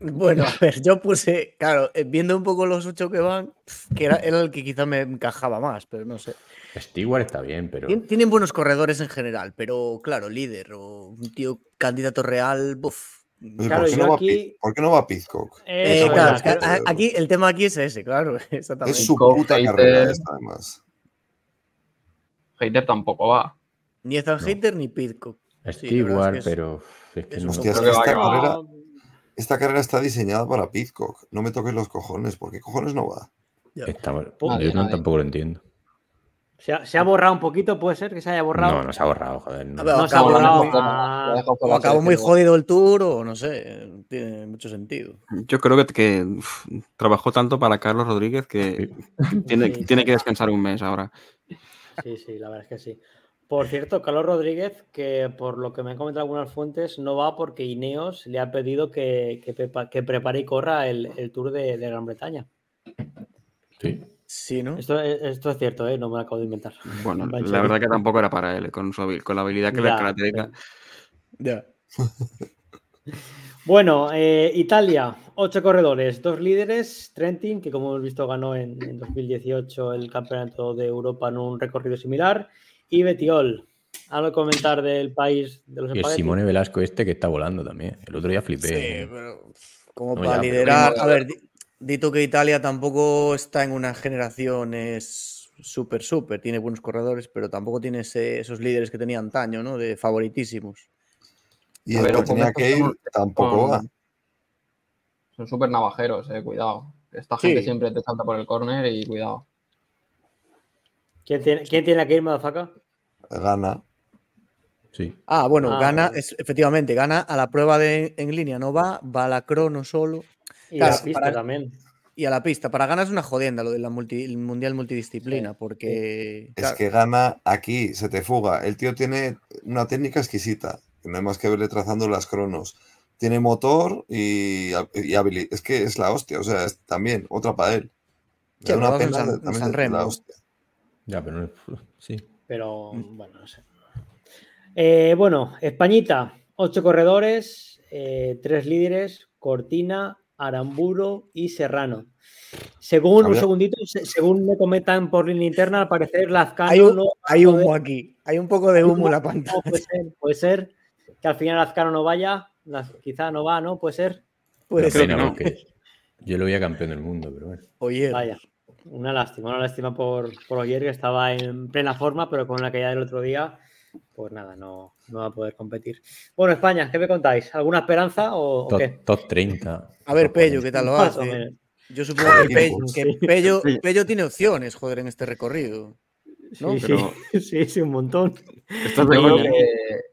Bueno, (laughs) a ver, yo puse, claro, eh, viendo un poco los ocho que van, que era, era el que quizá me encajaba más, pero no sé. Stewart está bien, pero. Tien- Tienen buenos corredores en general, pero claro, líder o un tío candidato real, buf. Claro, ¿por, qué no va aquí- ¿por qué no va Pizcock? Eh, claro, es aquí el tema aquí es ese, claro, (laughs) exactamente. Es su Pizcock, puta Hater. carrera esta, además. Hater tampoco va. Ni Ethan No. Hater ni. Sí, verdad Stewart, es que es- pero. Es que es no. Hostia, es esta carrera, No, esta carrera está diseñada para Pizcock. No me toques los cojones. ¿Por qué cojones no va? está- yo no- tampoco lo entiendo. se, ha, se ha borrado un poquito, puede ser que se haya borrado. No, no se ha borrado, joder. no. Se ha acabo- borrado. Lo ha dejado O fuera acabó muy jodido el tour, o no sé, tiene mucho sentido. Yo creo que, que, uf, trabajó tanto para Carlos Rodríguez que tiene, Sí. tiene que descansar un mes ahora. Sí, sí, la verdad es que sí. Por cierto, Carlos Rodríguez, que por lo que me han comentado algunas fuentes, no va porque Ineos le ha pedido que, que, prepa- que prepare y corra el, el Tour de, de Gran Bretaña. Sí. Sí, ¿no? Esto, es- esto es cierto, ¿eh? no me lo acabo de inventar. Bueno, la serio. verdad que tampoco era para él, con, su con la habilidad que le Ya, caracteriza. Ya. (laughs) Bueno, eh, Italia, ocho corredores, dos líderes, Trentin, que como hemos visto ganó en, en 2018 el Campeonato de Europa en un recorrido similar, y Betiol. Algo comentar del país de los Y el? Simone Velasco este que está volando también. El otro día flipé. Sí, pero como No, para ya, liderar. A ver, di- dito que Italia tampoco está en unas generaciones súper, súper. Tiene buenos corredores, pero tampoco tiene ese- esos líderes que tenía antaño, ¿no? De favoritísimos. Y el Pero que tenía que ir tampoco son- va. Son súper navajeros, eh, cuidado. Esta gente Sí. siempre te salta por el córner y cuidado. ¿Quién tiene, quién tiene que ir, Madafaka? Gana. Sí. Ah, bueno, Ah, gana, es- efectivamente, gana a la prueba de, en línea, no va, va a la crono solo Y Claro, la pista para- también. y a la pista. Para ganar es una jodienda lo del mundial multidisciplina, porque. Es claro, que gana aquí, se te fuga. El tío tiene una técnica exquisita, que no hay más que verle trazando las cronos. Tiene motor y, y habilidad. Es que es la hostia, o sea, es también otra para él. Sí, una pena San- de- en también San de Remo. la hostia. Ya, pero no. (laughs) Sí. Pero Mm. bueno, no sé. Eh, bueno, Españita, ocho corredores, eh, tres líderes, Cortina, Aramburo y Serrano. Según, un segundito, se- según me comentan por línea interna, al parecer Lazcano hay, un- no. hay humo aquí. Hay un poco de humo en la pantalla. no, puede ser, puede ser que al final Lazcano no vaya, Laz- quizá no va, ¿no? Puede ser. Puede ser. no. yo lo veía campeón del mundo, pero bueno. Oye, Vaya, una lástima, una lástima por, por Oyer, que estaba en plena forma, pero con la caída del otro día, pues nada, no, no va a poder competir. Bueno, España, ¿qué me contáis? ¿Alguna esperanza o, o Top, qué? top 30. a ver, Pello, 40. ¿qué tal lo o hace? Yo supongo que, Pe- Pues, que. Pello. Pello tiene opciones, joder, en este recorrido. ¿No? Sí, (laughs) sí, sí, un montón. Esto es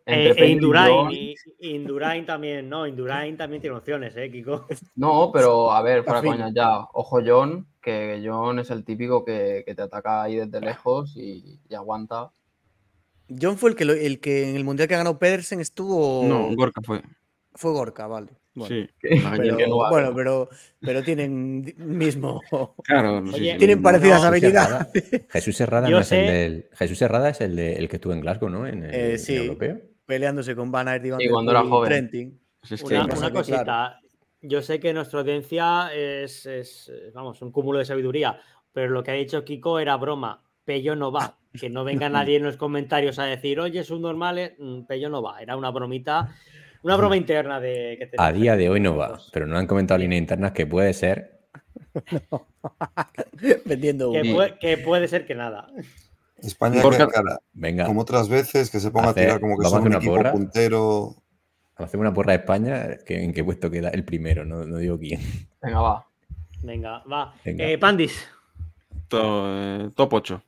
eh, e Indurain, Indurain también, no, Indurain también tiene opciones, ¿eh, Kiko? (laughs) No, pero a ver, para coña ya, ojo John, que John es el típico que, te ataca ahí desde lejos y, aguanta. John fue el que, el que en el mundial que ha ganado Pedersen estuvo. No, Gorka fue. Fue Gorka, vale. Bueno, sí, pero, bueno, pero, pero tienen mismo. (laughs) Claro, tienen parecidas habilidades. Jesús Herrada no es el del, Jesús Herrada es el, de, el que estuvo en Glasgow, ¿no? En el, eh, sí. europeo peleándose con Van Aert y cuando era joven. Una, cosita. Yo sé que nuestra audiencia es, vamos, un cúmulo de sabiduría, pero lo que ha dicho Kiko era broma. Pello no va. Que no venga nadie en los comentarios a decir, oye, es un normal, mm, Pello no va. Era una bromita, una broma interna de que A día de hoy no va, pero no han comentado líneas internas que puede ser. (laughs) Vendiendo que puede ser que nada. España cara. Venga. Como otras veces, que se ponga a tirar como que son un equipo porra. puntero. Hacemos una porra de España, que, ¿en qué puesto queda? El primero, no, no digo quién. Venga, va. Venga, va. Eh, Pandis. Eh, top 8.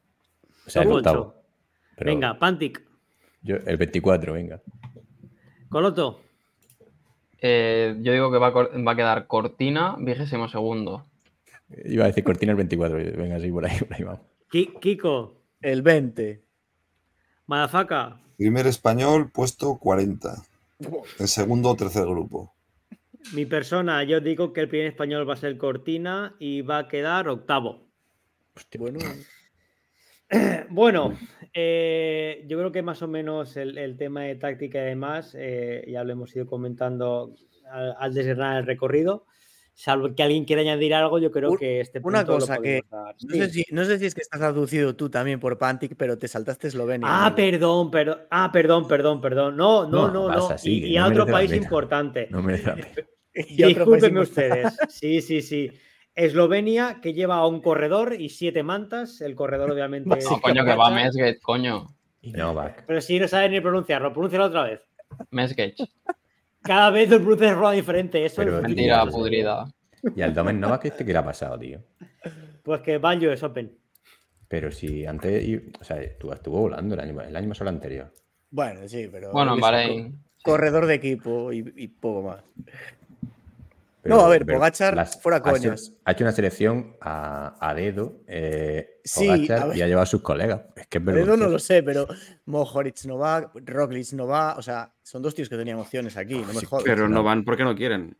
O sea, top 8. Venga, Pantic. Yo, el 24, venga. Coloto. Eh, yo digo que va a, va a quedar Cortina, vigésimo segundo. Iba a decir Cortina el 24. Venga, sí, por ahí, por ahí vamos. Kiko. El 20. Madafaka. Primer español, puesto 40. En segundo o tercer grupo. Mi persona, yo digo que el primer español va a ser Cortina y va a quedar octavo. bueno. (clears throat) bueno, eh, yo creo que más o menos el, tema de táctica y demás, eh, ya lo hemos ido comentando al, al el recorrido salvo que alguien quiera añadir algo, yo creo que este punto Una cosa que no, sé si, no, sé si, es que estás traducido tú también por Pantic, pero te saltaste Eslovenia. Ah, perdón, perdón. Ah, perdón, perdón, perdón. No, no, no, no. y, (laughs) a otro país importante. No me Discúlpenme ustedes. Sí, sí, sí. Eslovenia, que lleva a un corredor y siete mantas. El corredor, obviamente. No, coño, que va Mesgate, coño. No, Pero si no sabes ni pronunciarlo, pronúncialo otra vez. Mesgate. Cada vez el pronuncias de diferente. Eso es mentira pudrida. ¿Y al Domen Novak este qué le ha pasado, tío? Pues que Banjo es Open. Pero si antes, o sea, estuvo volando el año, el año solo anterior. Bueno, sí, pero. Bueno, en Bahrein. Corredor de equipo y, poco más. No, a ver, Pogachar, fuera coñas. Ha hecho una selección a, dedo. Eh, sí, y ha llevado a sus colegas. Es que es dedo no lo sé, pero Mohoric no va, Roglic no va. O sea, son dos tíos que tenían opciones aquí. No me jodas. Pero no van porque no quieren.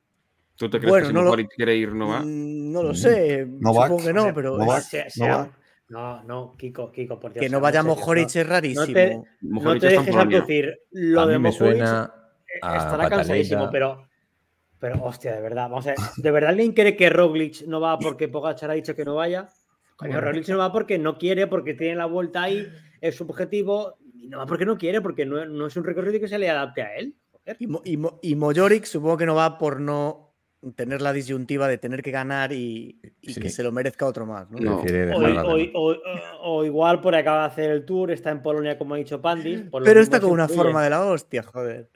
¿Tú te crees que si no Mohoric quiere ir no va? Mm, no lo sé. No Supongo que no, pero. No, va. no, no, Kiko, Kiko, por Dios. Que no vaya Mohoric es rarísimo. No te, no te dejes decir lo de me suena estará cansadísimo, pero pero, hostia, de verdad, vamos a ver, ¿de verdad alguien cree que Roglic no va porque Pogachar ha dicho que no vaya? Coño, Roglic no va porque no quiere, porque tiene la vuelta ahí, es su objetivo, y no va porque no quiere, porque no, es un recorrido que se le adapte a él. Y, y, supongo que no va por no tener la disyuntiva de tener que ganar y, que se lo merezca otro más. ¿no? O, igual por acaba de hacer el tour, está en Polonia como ha dicho Pandis. Pero está con una forma de la hostia, joder.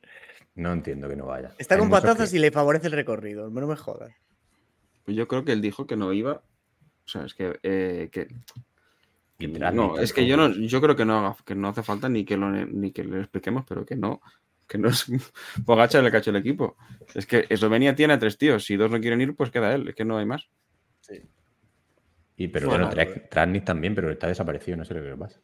No entiendo que no vaya. Está con patazas y le favorece el recorrido. No me jodas. Pues yo creo que él dijo que no iba. O sea, es que. Eh, no, es que yo no, yo creo que no, que no hace falta ni que, lo, ni que le expliquemos, pero que no, que no es (laughs) Pogacha el cacho el equipo. Es que Eslovenia tiene a tres tíos, si dos no quieren ir, pues queda él, es que no hay más. Sí. Y pero bueno, bueno también, pero está desaparecido, no sé lo que pasa.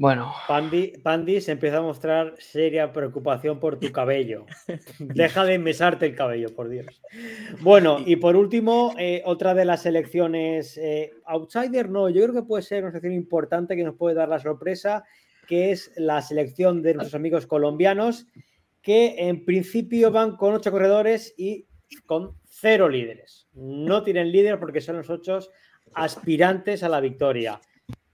Bueno. Pandi, se empieza a mostrar seria preocupación por tu cabello. (laughs) Deja de mesarte el cabello, por Dios. Bueno, y por último, eh, otra de las elecciones eh, outsider, no, yo creo que puede ser una selección importante que nos puede dar la sorpresa, que es la selección de nuestros amigos colombianos, que en principio van con ocho corredores y con cero líderes. No tienen líder porque son los ocho aspirantes a la victoria.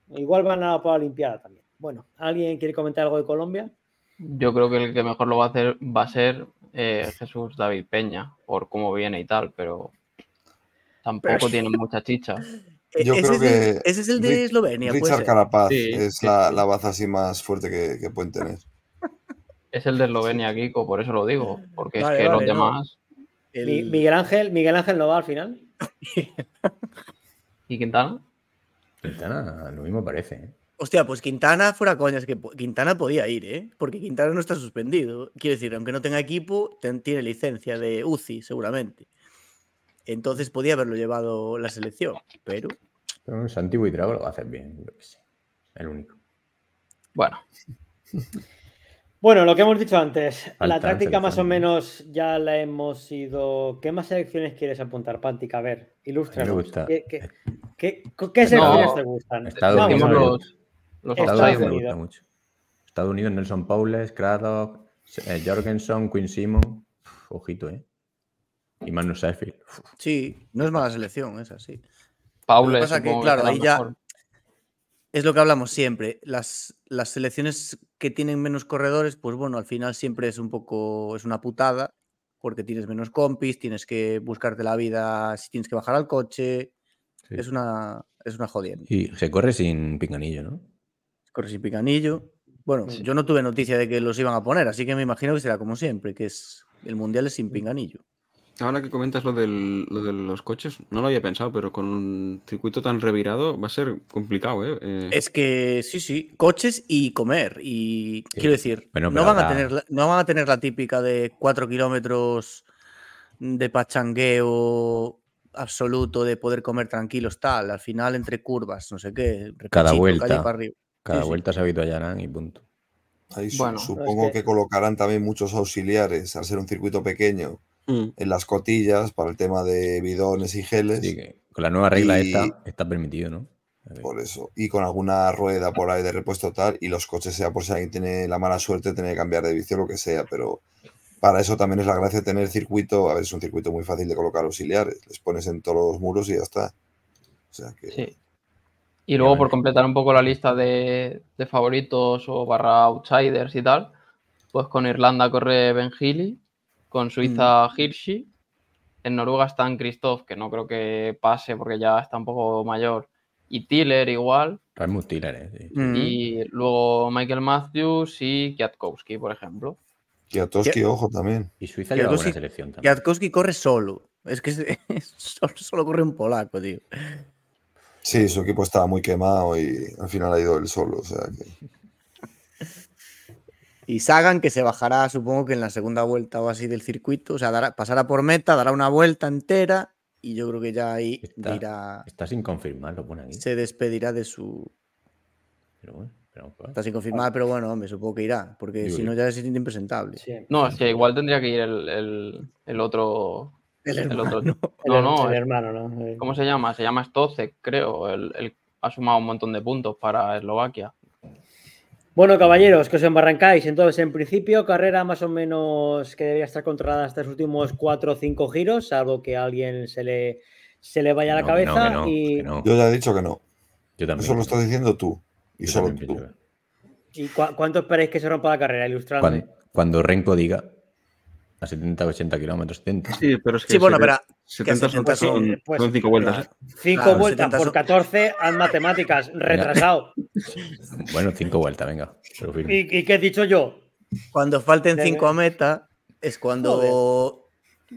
Igual van a la Olimpiada también. Bueno, ¿alguien quiere comentar algo de Colombia? Yo creo que el que mejor lo va a hacer va a ser eh, Jesús David Peña, por cómo viene y tal, pero tampoco tiene (laughs) mucha chicha. Yo creo que ese es el de Eslovenia. Richard Carapaz es la, baza así más fuerte que, pueden tener. Es el de Eslovenia, Kiko, por eso lo digo, porque es que los demás. Miguel Ángel, Miguel Ángel no va al final. (laughs) ¿Y Quintana? Quintana, lo mismo parece. ¿eh? Hostia, pues Quintana, fuera coñas, que Quintana podía ir, ¿eh? Porque Quintana no está suspendido. Quiero decir, aunque no tenga equipo, tiene licencia de UCI, seguramente. Entonces podía haberlo llevado la selección, pero. Pero Santiago y Drago lo hacen bien, yo que sé. El único. Bueno. (laughs) Bueno, lo que hemos dicho antes, la táctica más o menos ya la hemos ido. ¿Qué más selecciones quieres apuntar, Pántica? A ver, ilustra. ¿Qué, qué, qué, qué selecciones te gustan? Estados Unidos, los, Estados, Unidos me gusta mucho. Estados Unidos, Nelson Paules, Craddock, eh, Jorgensen, Quinn Simon. ojito, ¿eh? Y Manu Sheffield. Sí, no es mala selección, es así. Paules. Pasa que, claro, ahí ya es lo que hablamos siempre. Las, las selecciones que tienen menos corredores, pues bueno, al final siempre es un poco, es una putada, porque tienes menos compis, tienes que buscarte la vida si tienes que bajar al coche. Es una, es una jodienda. Y se corre sin pinganillo, ¿no? Se corre sin pinganillo. Bueno, yo no tuve noticia de que los iban a poner, así que me imagino que será como siempre, que es el mundial es sin pinganillo. Ahora que comentas lo, del, lo de los coches, no lo había pensado, pero con un circuito tan revirado va a ser complicado, ¿eh? eh es que sí, sí, coches y comer. Y quiero decir, no, van a tener, no van a tener la típica de cuatro kilómetros de pachangueo absoluto, de poder comer tranquilos, tal. Al final, entre curvas, no sé qué. Cada vuelta. Cada vuelta se habituallarán y punto. Ahí supongo que colocarán también muchos auxiliares al ser un circuito pequeño Mm. en las cotillas para el tema de bidones y geles. con la nueva regla esta está permitido, ¿no? Por eso. Y con alguna rueda por ahí de repuesto tal, y los coches sea por si alguien tiene la mala suerte de tener que cambiar de vicio o lo que sea, pero para eso también es la gracia de tener el circuito. A ver, es un circuito muy fácil de colocar auxiliares. Les pones en todos los muros y ya está. O sea que... Sí. Y luego, por completar un poco la lista de, de, favoritos o barra outsiders y tal, pues con Irlanda corre Ben Healy, con Suiza mm. Hirschi. En Noruega están Christoph, que no creo que pase porque ya está un poco mayor. Y Tiller igual. Raimund Tiller, eh, Y luego Michael Matthews y Kwiatkowski, por ejemplo. Kwiatkowski, ojo también. Y Suiza lleva buena selección también. Kwiatkowski corre solo. Es que (laughs) solo, corre un polaco, tío. Sí, su equipo estaba muy quemado y al final ha ido él solo. O sea que... Y Sagan, que se bajará, supongo que en la segunda vuelta o así del circuito, o sea, pasará por meta, dará una vuelta entera y yo creo que ya ahí está, dirá. Está sin confirmar, lo pone aquí. Se despedirá de su. Pero bueno, Está sin confirmar, pero bueno, hombre, supongo que irá, porque si no ya es impresentable. No, es que igual tendría que ir el, el, otro. (laughs) El, hermano. No, no, el, hermano, ¿no? ¿Cómo se llama? Se llama Stocek, creo. El, ha sumado un montón de puntos para Eslovaquia. Bueno, caballeros, que os embarrancáis. Entonces, en principio, carrera más o menos que debería estar controlada hasta los últimos cuatro o cinco giros, salvo que a alguien se le, se le vaya a la cabeza. y... Yo ya he dicho que no. Yo también. Eso lo estás diciendo tú. Y solo tú. ¿Y cuánto esperáis que se rompa la carrera? Ilustradme. Cuando, cuando Renko diga a 70, 80 kilómetros, 70. Sí, pero es que. Sí, bueno, pero 70 son, son, pues, 5 vueltas. 5 ¿eh? vueltas por 14, haz matemáticas, retrasado. (laughs) bueno, 5 vueltas, venga. ¿Y, qué he dicho yo? Cuando falten 5 a meta, es cuando.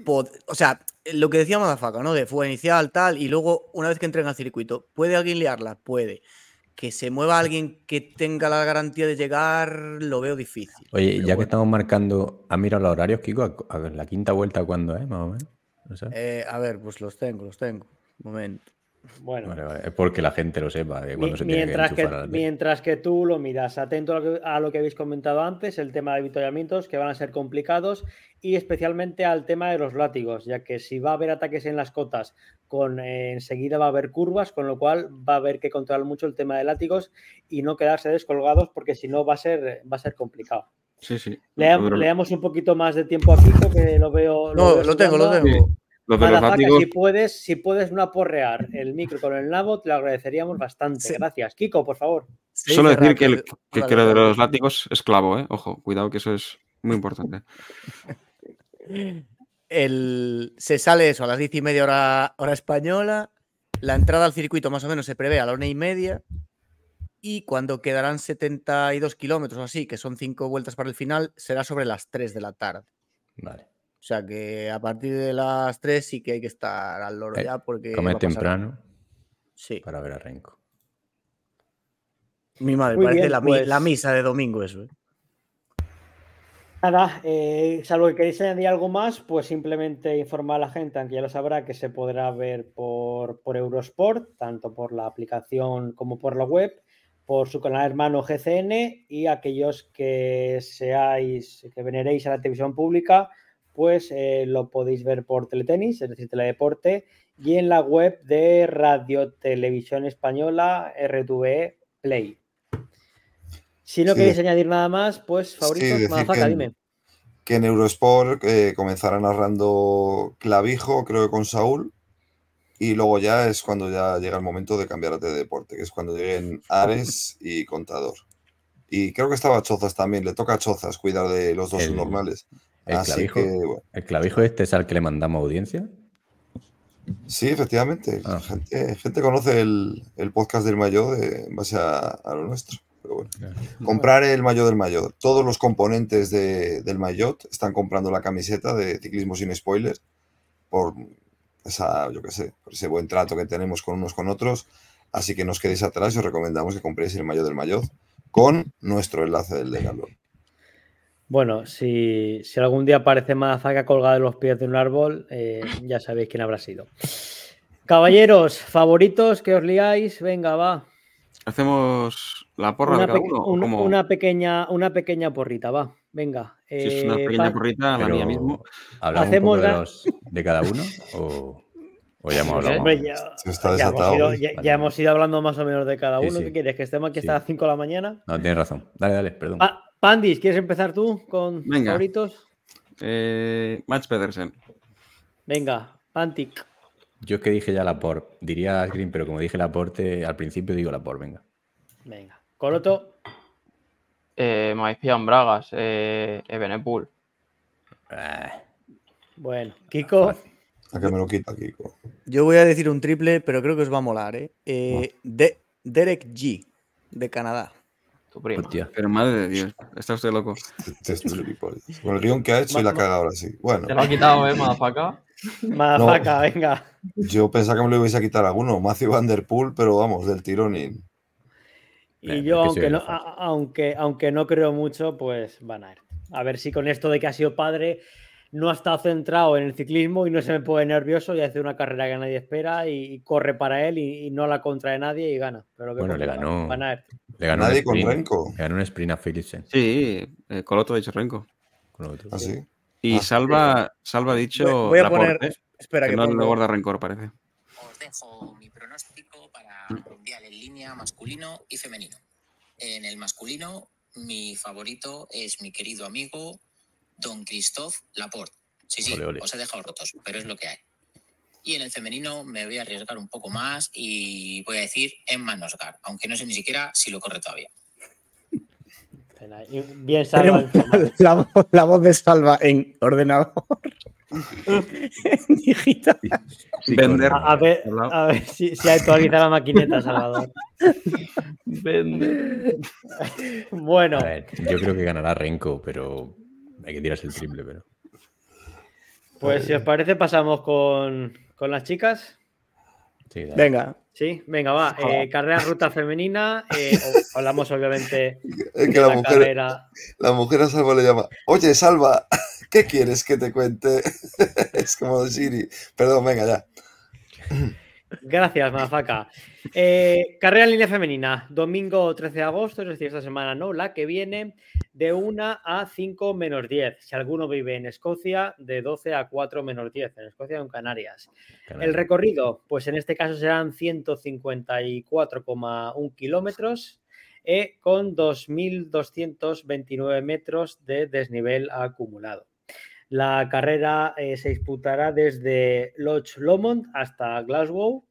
O sea, lo que decía Madafaca, ¿no? De fuga inicial, tal, y luego, una vez que entren al circuito, ¿puede alguien liarla? Puede. Que se mueva alguien que tenga la garantía de llegar, lo veo difícil. Oye, ya que estamos marcando, ¿has mirado los horarios, Kiko? A ver, la quinta vuelta, ¿cuándo es, más o menos? Eh, a ver, pues los tengo, los tengo. Un momento. Bueno, es porque la gente lo sepa. mientras, que, mientras que tú lo miras, atento a lo, que, habéis comentado antes, el tema de avituallamientos que van a ser complicados y especialmente al tema de los látigos, ya que si va a haber ataques en las cotas, con eh, enseguida va a haber curvas, con lo cual va a haber que controlar mucho el tema de látigos y no quedarse descolgados, porque si no va a ser, va a ser complicado. Sí, sí. leamos un poquito más de tiempo aquí, que lo veo. no, lo tengo, lo tengo si puedes, si puedes no aporrear el micro con el nabo, te lo agradeceríamos bastante. Gracias. Kiko, por favor. Solo decir que, el, que, lo de los látigos es clavo, ¿eh? Ojo, cuidado que eso es muy importante. (laughs) el, se sale eso a las diez y media hora, hora española. La entrada al circuito más o menos se prevé a la una y media. Y cuando quedarán 72 kilómetros o así, que son cinco vueltas para el final, será sobre las 3 de la tarde. Vale. O sea que a partir de las 3 sí que hay que estar al loro eh, ya porque... Come temprano sí. para ver a Renko. Mi madre, parece la, pues misa de domingo eso. ¿eh? Nada, eh, salvo que queréis añadir algo más, pues simplemente informar a la gente, aunque ya lo sabrá, que se podrá ver por, por Eurosport, tanto por la aplicación como por la web, por su canal hermano GCN y aquellos que seáis, que veneréis a la televisión pública, pues eh, lo podéis ver por Teletenis, es decir, Teledeporte, y en la web de Radio Televisión Española, RTVE Play. Si no queréis añadir nada más, pues favoritos, sí, dime. Que en Eurosport eh, comenzará narrando Clavijo, creo que con Saúl, y luego ya es cuando ya llega el momento de cambiar de deporte, que es cuando lleguen Ares (laughs) y Contador. Y creo que estaba Chozas también, le toca a Chozas cuidar de los dos normales. El clavijo, ¿El clavijo este es al que le mandamos audiencia? Sí, efectivamente. Ah. Gente, conoce el, podcast del Mayo en base a lo nuestro. Comprar el maillot del maillot. Todos los componentes del maillot están comprando la camiseta de ciclismo sin spoilers por esa, yo qué sé, por ese buen trato que tenemos con unos con otros. Así que no os quedéis atrás y os recomendamos que compréis el maillot del maillot con nuestro enlace del Decathlon. Bueno, si, algún día aparece Mazaga colgada de los pies de un árbol, eh, (laughs) ya sabéis quién habrá sido. Caballeros, favoritos que os liáis, venga, va. Hacemos la porra una de cada uno. Una, pequeña, una pequeña porrita, va. Venga. si es una eh, pequeña porrita, la mía mismo. ¿Hacemos de, cada uno? ¿O, ya hemos hablado? ya, hemos ido, hablando más o menos de cada uno. ¿Qué quieres? ¿Que estemos aquí hasta las 5 de la mañana? No, tienes razón. Dale, dale, perdón. Pandis, ¿quieres empezar tú con favoritos? Eh, Max Pedersen. Venga, Pantic. Yo es que dije ya la por. Diría Green, pero como dije la porte, al principio digo la por, venga. Venga. Coloto. Eh, Maician Bragas, eh, Ebenepul. Eh. Bueno, Kiko. A que me lo quita, Kiko. Yo voy a decir un triple, pero creo que os va a molar, ¿eh? eh de Derek G, de Canadá. Tu. Pero madre de Dios, está usted loco. Este, este Con el guion que ha hecho y la caga ahora sí. Bueno. Te lo ha quitado, ¿eh, Madafaka? Madafaka, venga. Yo pensaba que me lo ibais a quitar alguno, Matthew Van Der Poel, pero vamos, del tirón y. Y yo, aunque no, aunque, aunque no creo mucho, pues van a ir. A ver si con esto de que ha sido padre, no ha estado centrado en el ciclismo y no se me pone nervioso y hace una carrera que nadie espera y, corre para él y, no la contrae nadie y gana. Pero bueno, le ganó, le ganó. nadie con Renko. Le ganó un sprint a Philipsen. Sí, eh, dicho Renko. ¿Ah, sí? Y ah, Salva, Salva ha dicho. Voy, a poner. espera, que, no le guarda rencor, parece. Os dejo mi pronóstico para el Mundial en línea masculino y femenino. En el masculino, mi favorito es mi querido amigo Don Christophe Laporte. Sí, sí, os he dejado rotos, pero es lo que hay. Y en el femenino me voy a arriesgar un poco más y voy a decir en Manosgar, aunque no sé ni siquiera si lo corre todavía. Bien, Salva. (laughs) La, voz de Salva en ordenador. (laughs) (laughs) digital. Vender. A, ver, a ver si, si, actualiza la maquineta, Salvador. Vender. Bueno. yo creo que ganará Renko, pero hay que tirarse el triple, pero. Pues si os parece, pasamos con, con las chicas. Sí, venga. Sí, venga, va. Eh, carrera ruta femenina. Eh, (laughs) hablamos, obviamente, de la, carrera. La mujer a Salva le llama: Oye, Salva, (laughs) ¿qué quieres que te cuente? (laughs) es como de Siri. Perdón, venga, ya. Gracias, Mafaca. Eh, carrera en línea femenina, domingo 13 de agosto, es decir, esta semana no, la que viene, de 1 a 5 menos 10. Si alguno vive en Escocia, de 12 a 4 menos 10, en Escocia o en Canarias. El recorrido, pues en este caso serán 154,1 kilómetros eh, con 2.229 metros de desnivel acumulado. La carrera eh, se disputará desde Loch Lomond hasta Glasgow.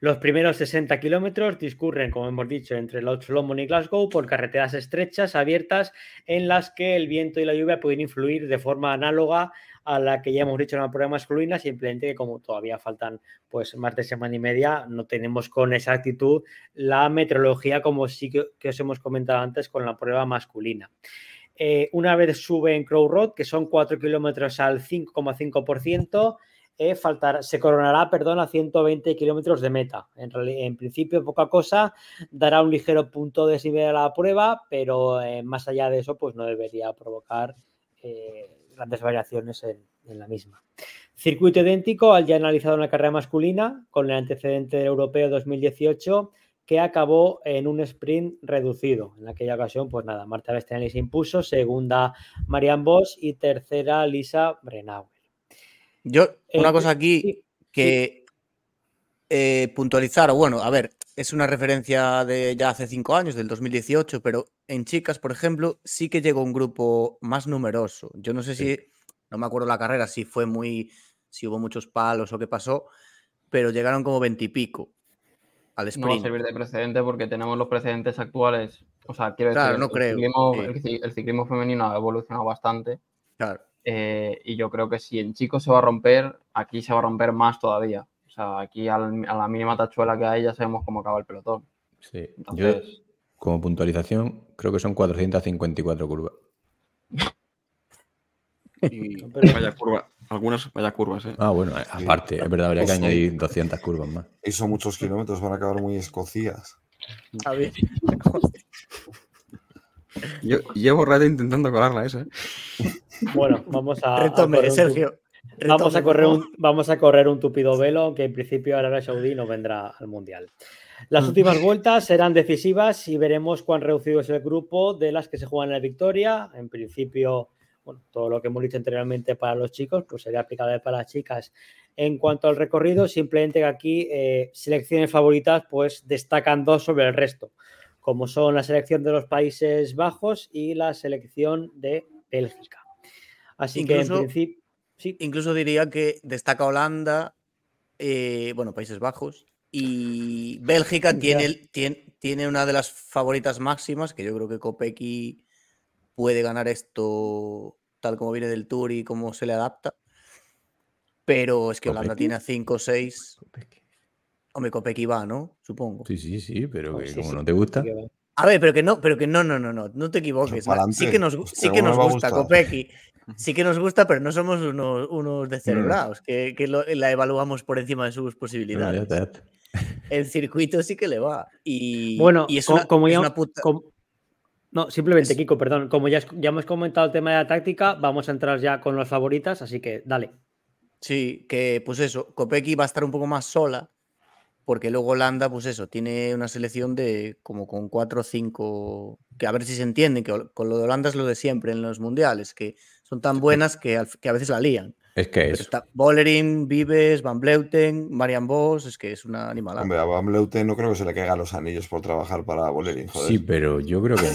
Los primeros 60 kilómetros discurren, como hemos dicho, entre Loch Lomond y Glasgow por carreteras estrechas, abiertas, en las que el viento y la lluvia pueden influir de forma análoga a la que ya hemos dicho en la prueba masculina, simplemente que como todavía faltan pues más de semana y media, no tenemos con exactitud la meteorología como sí que os hemos comentado antes con la prueba masculina. Eh, una vez sube en Crow Road, que son 4 kilómetros al 5,5%, eh, se coronará perdón, a 120 kilómetros de meta. En, principio, poca cosa, dará un ligero punto de desnivel a la prueba, pero eh, más allá de eso, pues no debería provocar eh, grandes variaciones en, en, la misma. Circuito idéntico al ya analizado en la carrera masculina, con el antecedente europeo 2018 que acabó en un sprint reducido. En aquella ocasión, pues nada, Marta Bestenelli se impuso, segunda Marian Bosch y tercera Lisa Brenauer. Yo, una eh, cosa aquí que eh, puntualizar, o bueno, a ver, es una referencia de ya hace cinco años, del 2018, pero en chicas, por ejemplo, sí que llegó un grupo más numeroso. Yo no sé si, no me acuerdo la carrera, si fue muy, si hubo muchos palos o qué pasó, pero llegaron como veintipico al sprint. No va a servir de precedente porque tenemos los precedentes actuales. O sea, quiero decir, no el, creo. Ciclismo, el, ciclismo femenino ha evolucionado bastante. Claro. Eh, y yo creo que si en chicos se va a romper, aquí se va a romper más todavía. O sea, aquí a la mínima tachuela que hay ya sabemos cómo acaba el pelotón. Sí, yo como puntualización creo que son 454 curvas. (laughs) Y vaya curva, algunas vaya curvas, ¿eh? Ah, bueno, aparte, es verdad, habría que añadir 200 curvas más. Y son muchos kilómetros, van a acabar muy escocías. A ver. (laughs) Yo llevo rato intentando colarla esa. ¿eh? (laughs) Bueno, vamos a. Retome, Sergio. vamos, a correr un, vamos a correr un tupido velo que en principio Arabia Saudí no vendrá al Mundial. Las últimas vueltas serán decisivas y veremos cuán reducido es el grupo de las que se juegan en la victoria. En principio, bueno, todo lo que hemos dicho anteriormente para los chicos, pues sería aplicable para las chicas. En cuanto al recorrido, simplemente que aquí eh, selecciones favoritas pues destacan dos sobre el resto, como son la selección de los Países Bajos y la selección de Bélgica. Así que en principio. Sí. Incluso diría que destaca Holanda, eh, bueno, Países Bajos, y Bélgica tiene, tiene, tiene, una de las favoritas máximas, que yo creo que Kopecky puede ganar esto tal como viene del Tour y cómo se le adapta. Pero es que Holanda tiene a 5 o 6. Hombre, Kopecky va, ¿no? Supongo. Sí, sí, sí, pero que como no te gusta. A ver, pero que no, pero que no, no, no, no, no te equivoques. Sí que nos, sí que nos gusta Kopecky. Sí que nos gusta, pero no somos unos, unos descerebrados, mm. que, que lo, la evaluamos por encima de sus posibilidades. El circuito sí que le va. Y, bueno, y es, una, como es ya, una puta... como, no, simplemente, Kiko, perdón. Como ya, ya hemos comentado el tema de la táctica, vamos a entrar ya con las favoritas, así que dale. Sí, que pues eso, Kopecky va a estar un poco más sola, porque luego Holanda, pues eso, tiene una selección de como con cuatro o cinco, que a ver si se entiende, que con lo de Holanda es lo de siempre en los mundiales, que son tan buenas que, que a veces la lían. Es que es. Está Bollering, Vives, Van Bleuten, Marian Vos, es que es una animalada. Hombre, a Van Bleuten no creo que se le caigan los anillos por trabajar para Bollering, joder. Sí, pero yo creo que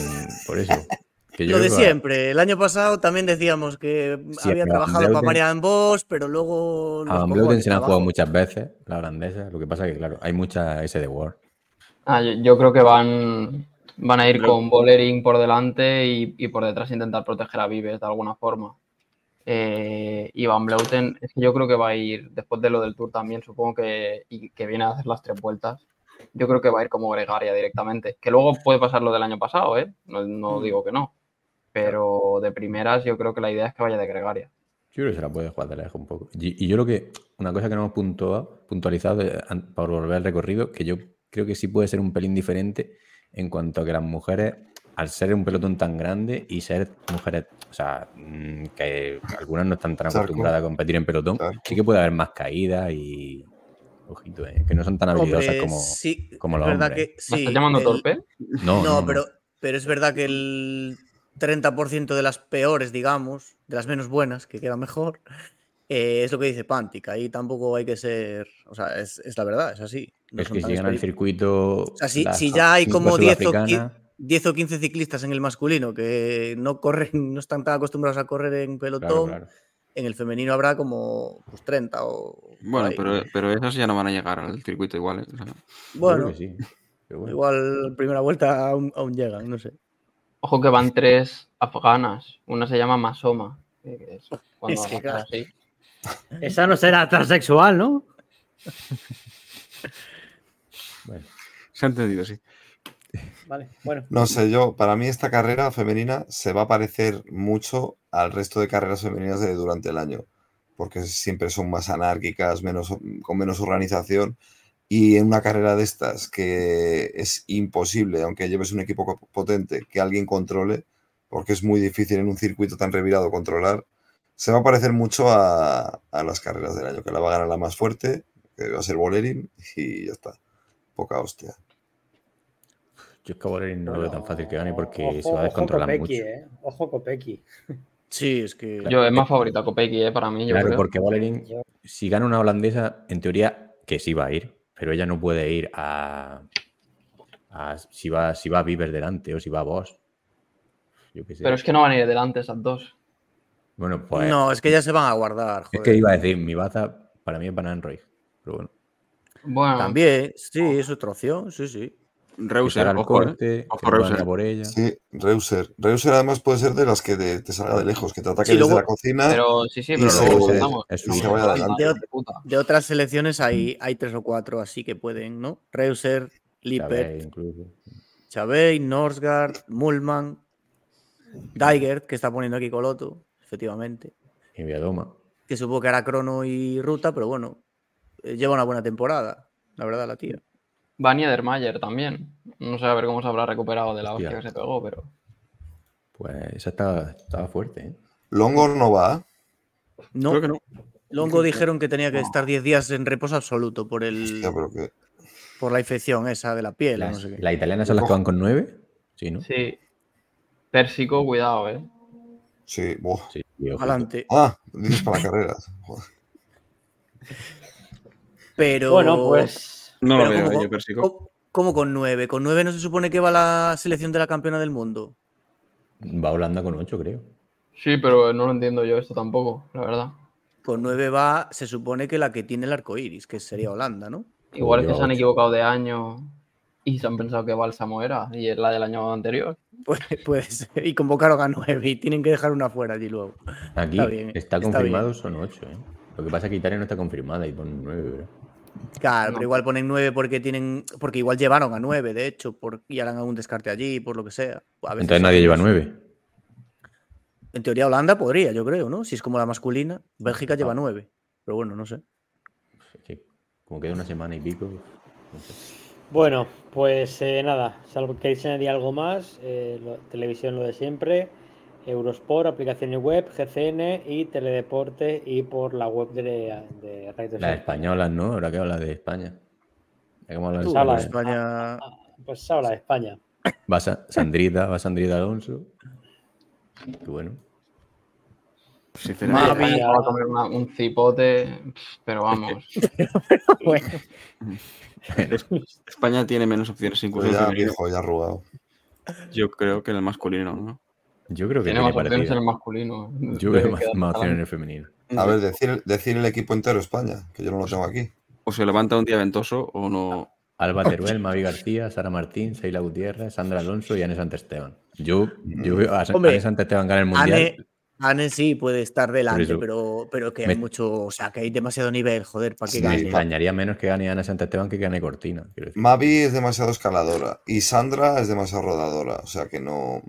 por eso. Que Lo de siempre. El año pasado también decíamos que Sí, había trabajado Van para Bleuten- Marian Vos, pero luego. A Van Bleuten se la han jugado muchas veces, la holandesa. Lo que pasa es que, claro, hay mucha S de Word. Ah, yo, yo creo que van, van a ir con Bollering por delante y, y por detrás intentar proteger a Vives de alguna forma. Eh, y Van Bleuten, es que yo creo que va a ir, después de lo del Tour también, supongo que, y que viene a hacer las tres vueltas, yo creo que va a ir como gregaria directamente. Que luego puede pasar lo del año pasado, ¿eh? No, no Mm. digo que no. Pero de primeras yo creo que la idea es que vaya de gregaria. Yo creo que se la puede jugar de lejos un poco. Y, y yo lo que, una cosa que no hemos puntuado, puntualizado an- por volver al recorrido, que yo creo que sí puede ser un pelín diferente en cuanto a que las mujeres, al ser un pelotón tan grande y ser mujeres, o sea, mm, que algunas no están tan acostumbradas a competir en pelotón, sí que puede haber más caídas y. Ojito, eh, que no son tan habilidosas Hombre, como. sí, como es los verdad hombres. que ¿Me estás llamando el- torpe? No, No, no, pero, pero es verdad que el 30% de las peores, digamos, de las menos buenas, que queda mejor, eh, es lo que dice Pantic. Ahí tampoco hay que ser. O sea, es, es la verdad, es así. No Es que si llegan al circuito. O sea, si, si ya hay como 10 o, qui- sudafricanas, 10 o 15 ciclistas en el masculino que no corren, (laughs) no están tan acostumbrados a correr en pelotón, claro. en el femenino habrá como pues, 30 o. Bueno, pero, pero esas ya no van a llegar al circuito igual. ¿eh? O sea, Bueno, sí. igual primera vuelta aún, aún llegan, no sé. Ojo que van tres afganas. Una se llama Masoma. que es cuando Es que, claro. así. Esa no será transexual, ¿no? (laughs) Bueno. se ha entendido, sí. No sé, yo, para mí esta carrera femenina se va a parecer mucho al resto de carreras femeninas de durante el año. porque siempre son más anárquicas, menos, con menos organización. Y en una carrera de estas que es imposible, aunque lleves un equipo potente, que alguien controle, porque es muy difícil en un circuito tan revirado controlar, se va a parecer mucho a, las carreras del año, que la va a ganar la más fuerte, que va a ser Bolerín, y ya está. Poca hostia. Yo es que Bolerín no lo veo tan fácil que gane porque se va a descontrolar mucho. Eh. Ojo Copeki. Sí, es que. Yo es más favorita Copeki, eh, para mí. claro, porque Bolerín, si gana una holandesa, en teoría que sí va a ir, pero ella no puede ir a. si va, si va a Bieber delante o si va a Boss. Pero es que no van a ir delante esas dos. Bueno, pues. No, es que ya se van a guardar. Es que iba a decir, mi baza para mí es Banan Roy. Pero bueno. Bueno. También, sí, es otra opción, sí, sí. Reuser, ojo, corte, ojo Reuser. Por ella. Sí, Reuser. Reuser además puede ser de las que te salga de lejos, que te ataque desde la cocina. Pero sí, sí, pero luego se, vaya de, de, otras selecciones hay, hay tres o cuatro así que pueden, ¿no? Reuser, Lippert, Chabey, Norsgaard, Mullman, Digert, que está poniendo aquí Coloto, efectivamente. Y Viadoma. Que supongo que hará crono y ruta, pero bueno, eh, lleva una buena temporada, la verdad, la tía. Vania Dermayer también. No sé a ver cómo se habrá recuperado de la hostia que se pegó, pero. Pues esa estaba, fuerte. ¿eh? ¿Longo no va? No. Creo que no. Longo dijeron que tenía que estar 10 días en reposo absoluto por el. Por la infección esa de la piel. Las, no ¿La italiana son las que van con 9? Sí, ¿no? Sí. Pérsico, cuidado, ¿eh? Sí, boh. sí Adelante. Ah, dices para carreras. (laughs) Pero. Bueno, pues. No lo veo, yo persigo. ¿Cómo con 9? ¿Con 9 no se supone que va la selección de la campeona del mundo? Va Holanda con 8, creo. Sí, pero no lo entiendo yo esto tampoco, la verdad. Con 9 va, se supone que la que tiene el arco iris, que sería Holanda, ¿no? Igual es que se han equivocado de año y se han pensado que Bálsamo era y es la del año anterior. Pues, pues y convocaron a 9 y tienen que dejar una fuera allí luego. Aquí está, confirmado, son 8. ¿eh? Lo que pasa es que Italia no está confirmada y ponen 9, ¿verdad? Claro, pero igual ponen nueve porque tienen. Porque igual llevaron a nueve, de hecho, por, y harán algún descarte allí, por lo que sea. Entonces nadie lleva nueve. En teoría, Holanda podría, yo creo, ¿no? Si es como la masculina. Bélgica lleva ah. nueve. Pero bueno, no sé. Como queda una semana y pico. Bueno, pues eh, nada, salvo que queréis añadir algo más, eh, televisión lo de siempre. Eurosport, aplicaciones web, GCN y Teledeporte y por la web de, de Radio Las españolas, ¿no? Ahora que habla de España. ¿Cómo habla de España? España? Ah, pues habla de España. Va Sandrita, va Sandrita Alonso. Qué bueno. Sinceramente, va a comer un cipote, pero vamos. (laughs) España tiene menos opciones incluso. Ya, viejo, ya arrugado. Yo creo que en el masculino, ¿no? Yo creo que tiene, más opciones en el masculino. Yo veo más, más opciones en el femenino. A ver, decir, decir el equipo entero España, que yo no lo tengo aquí. O se levanta un día ventoso o no. Alba Teruel, Mavi García, Sara Martín, Seila Gutiérrez, Sandra Alonso y Anne Santesteban. Yo, yo veo a Anne Santesteban ganar el mundial. Anne, sí puede estar delante, pero, pero que hay mucho, o sea, que hay demasiado nivel, joder, para que gane. Me extrañaría menos que gane Ana Santesteban que gane Cortina. Mavi es demasiado escaladora y Sandra es demasiado rodadora, o sea que no.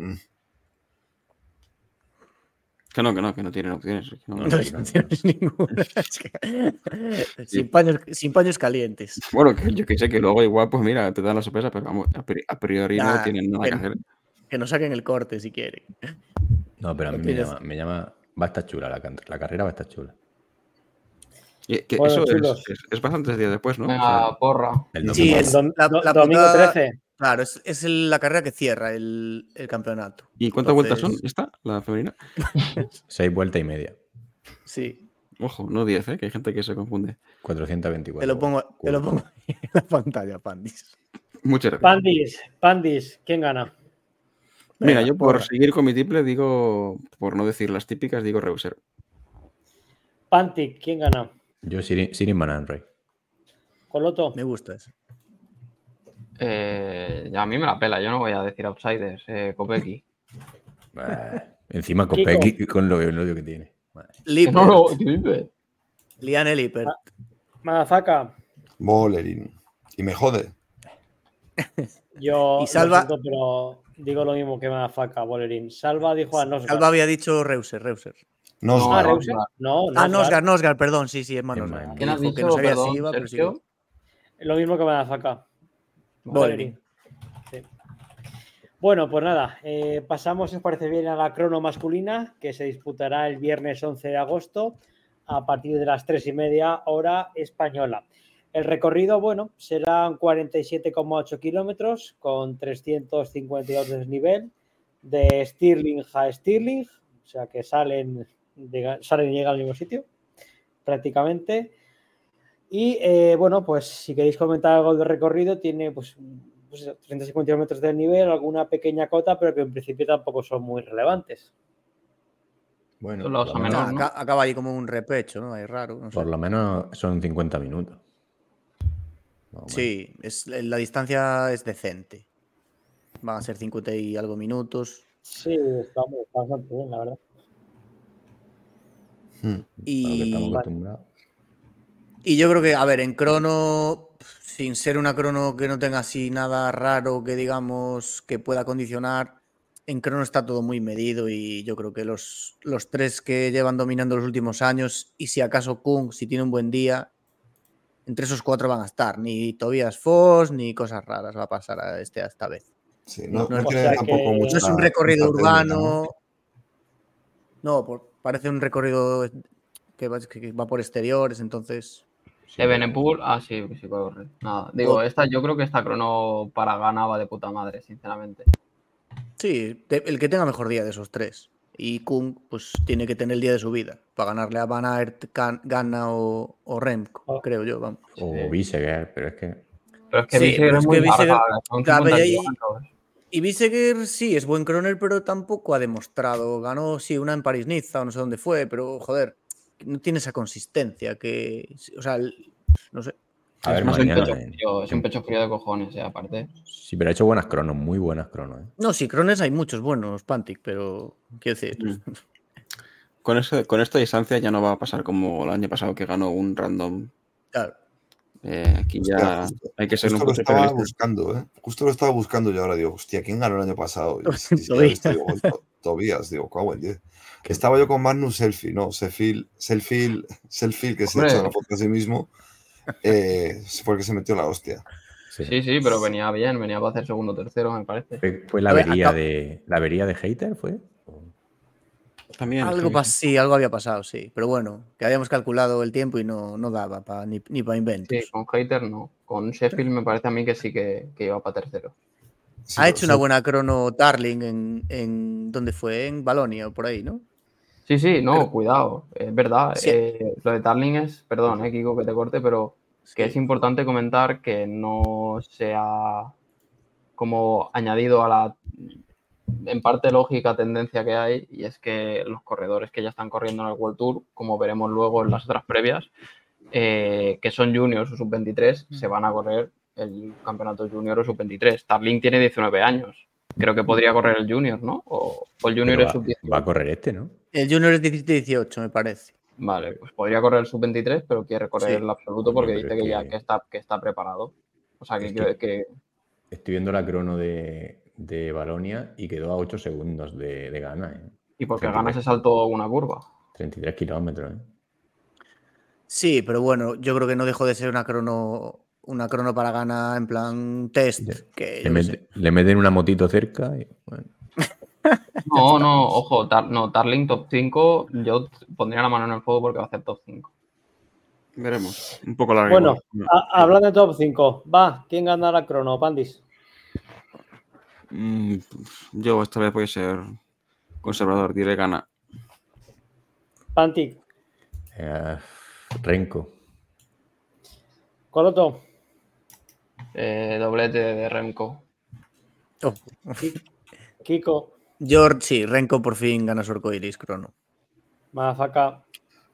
Que no, que no, que no tienen opciones. No, no, tienes ninguna. (laughs) (laughs) sin, paños, sin, paños, calientes. Bueno, que yo que sé que luego igual, pues mira, te dan la sorpresa, pero vamos, a priori no tienen nada que, hacer. Que no saquen el corte si quieren. No, pero a mí me llama, me llama, Va a estar chula la, la carrera, va a estar chula. Y que eso es, es, bastantes días después, ¿no? La porra. El sí, es la, la, domingo 13. Claro, es, la carrera que cierra el, campeonato. ¿Y cuántas vueltas son esta, la femenina? (laughs) Seis vueltas y media. Sí. Ojo, no diez, ¿eh? que hay gente que se confunde. 424. Te lo pongo, te lo pongo en la pantalla, Pandis. Muchas gracias. Pandis, Pandis, ¿quién gana? Mira, yo por seguir con mi triple digo, por no decir las típicas, digo Reuser. Pantic, ¿quién gana? Yo, Sirin Manan, Rey. Coloto. Me gusta eso. Eh, a mí me la pela, yo no voy a decir outsiders. Eh, Kopeki. encima Kopeki con lo, lo que tiene. Lippert. No, Liane Lippert. Madafaka. Bolerín. Y me jode. Yo y Salva... pero digo lo mismo que Madafaka, Bolerín. Salva dijo a no Salva había dicho Reuser, Reuser. Nosgar. Ah, Reusel. No, Ah, Nosgar. Nosgar, Nosgar, perdón, sí, sí, es Manos. Qué mal. ¿Quién has Dijo que no sabía Perdón, si iba, pero sí. Lo mismo que Madafaka. Sí. Bueno, pues nada, eh, pasamos, si os parece bien, a la crono masculina, que se disputará el viernes 11 de agosto a partir de las 3 y media hora española. El recorrido, bueno, serán 47,8 kilómetros con 352 de desnivel de Stirling a Stirling, o sea que salen, salen y llegan al mismo sitio, prácticamente. Y eh, bueno, pues si queréis comentar algo del recorrido, tiene pues, pues eso, 35 kilómetros de nivel, alguna pequeña cota, pero que en principio tampoco son muy relevantes. Bueno, Los menos, acaba ahí como un repecho, ¿no? Ahí raro. no sé. por lo menos son 50 minutos. Sí, es, la distancia es decente. Van a ser 50 y algo minutos. Sí, está, está bastante bien, la verdad. Hmm. Que Y, estamos acostumbrados. Y yo creo que, a ver, en crono, sin ser una crono que no tenga así nada raro que digamos que pueda condicionar, en crono está todo muy medido y yo creo que los, los tres que llevan dominando los últimos años, y si acaso Kung, si tiene un buen día, entre esos cuatro van a estar. Ni Tobias Foss, ni cosas raras va a pasar a este esta vez. Sí, no, No, no o tiene sea tampoco que- mucha. No es un recorrido urbano. No, por- parece un recorrido que va, que va por exteriores, entonces. Sí, Ebenepool, ah, sí, sí, corre. Nada, digo, Ot- esta, yo creo que esta crono para ganaba de puta madre, sinceramente. Sí, te- el que tenga mejor día de esos tres. Y Kung, pues tiene que tener el día de su vida. Para ganarle a Van Aert, Gan- Ganna o, o Remco, Oh. creo yo. Vamos. O Sí. Biseguer, pero es que. Pero es que Sí, es es muy que Biseguer- larga, son Claro, 50 y kilómetros. Y Biseguer sí, es buen croner, pero tampoco ha demostrado. Ganó, sí, una en París-Niza o no sé dónde fue, pero joder, no tiene esa consistencia que. O sea, el- no sé. A ver, es un pecho eh, frío, es un pecho frío de cojones, eh, aparte. Sí, pero ha hecho buenas cronos, muy buenas cronos. eh. No, sí, crones hay muchos buenos, Pantic, pero quiero decir. Mm. Con, ese- con esta distancia ya no va a pasar como el año pasado que ganó un random. Claro. Eh, aquí Hostia, ya justo- hay que ser un Justo lo poco estaba realista. buscando, ¿eh? Justo lo estaba buscando y ahora digo, hostia, ¿quién ganó el año pasado? (laughs) Digo, Tobías, digo, cago en Estaba yo con Magnus Selfie, no, Selfie, Selfie, Selfie que se Hombre. echa la foto a sí mismo, eh, fue el que se metió la hostia. Sí. Sí, sí, pero venía bien, venía para hacer segundo o tercero, me parece. Fue, fue la avería de. ¿La avería de hater fue? También. Algo sí. pas- sí, algo había pasado, sí. Pero bueno, que habíamos calculado el tiempo y no, no daba pa- ni, ni para inventos. Sí, con Hater no. Con Sheffield me parece a mí que sí que, que iba para tercero. Sí, ha hecho una buena crono Darling en, en ¿dónde fue? En Balonia o por ahí, ¿no? Sí, sí, no, Pero- cuidado, es verdad. Sí. eh, lo de Darling es, perdón, eh, Kiko, que te corte, pero que es importante comentar que no se ha como añadido a la, en parte lógica tendencia que hay, y es que los corredores que ya están corriendo en el World Tour, como veremos luego en las otras previas, eh, que son juniors o sub-23, se van a correr el campeonato junior o sub-23. Darling tiene 19 años. Creo que podría correr el junior, ¿no? O, o el junior es va, sub-18. va a correr este, ¿no? El Junior es 17-18, me parece. Vale, pues podría correr el sub-23, pero quiere correr Sí. el absoluto porque dice que ya que- está, que está preparado. O sea, que, Es quiero- que- que- Estoy viendo la crono de, de Balonia y quedó a 8 segundos de, de gana. ¿eh? y porque 33. gana se saltó una curva. 33 kilómetros. ¿eh? Sí, pero bueno, yo creo que no dejó de ser una crono, una crono para gana en plan test. Que Le, sé. meten una motito cerca y bueno. (laughs) No, no, ojo, Tar- no, Tarling top 5, yo pondría la mano en el fuego porque va a hacer top 5. Veremos. Un poco largo. Bueno, a- hablando de top 5, va, ¿quién gana la crono? Pandis. Mm, yo esta vez voy a ser conservador, diré gana. Pantic, Eh, Renko. Coloto, Eh, doblete de Remco. Oh, Kiko, Yo, sí, Renko por fin gana su arcoiris crono. Madafaka.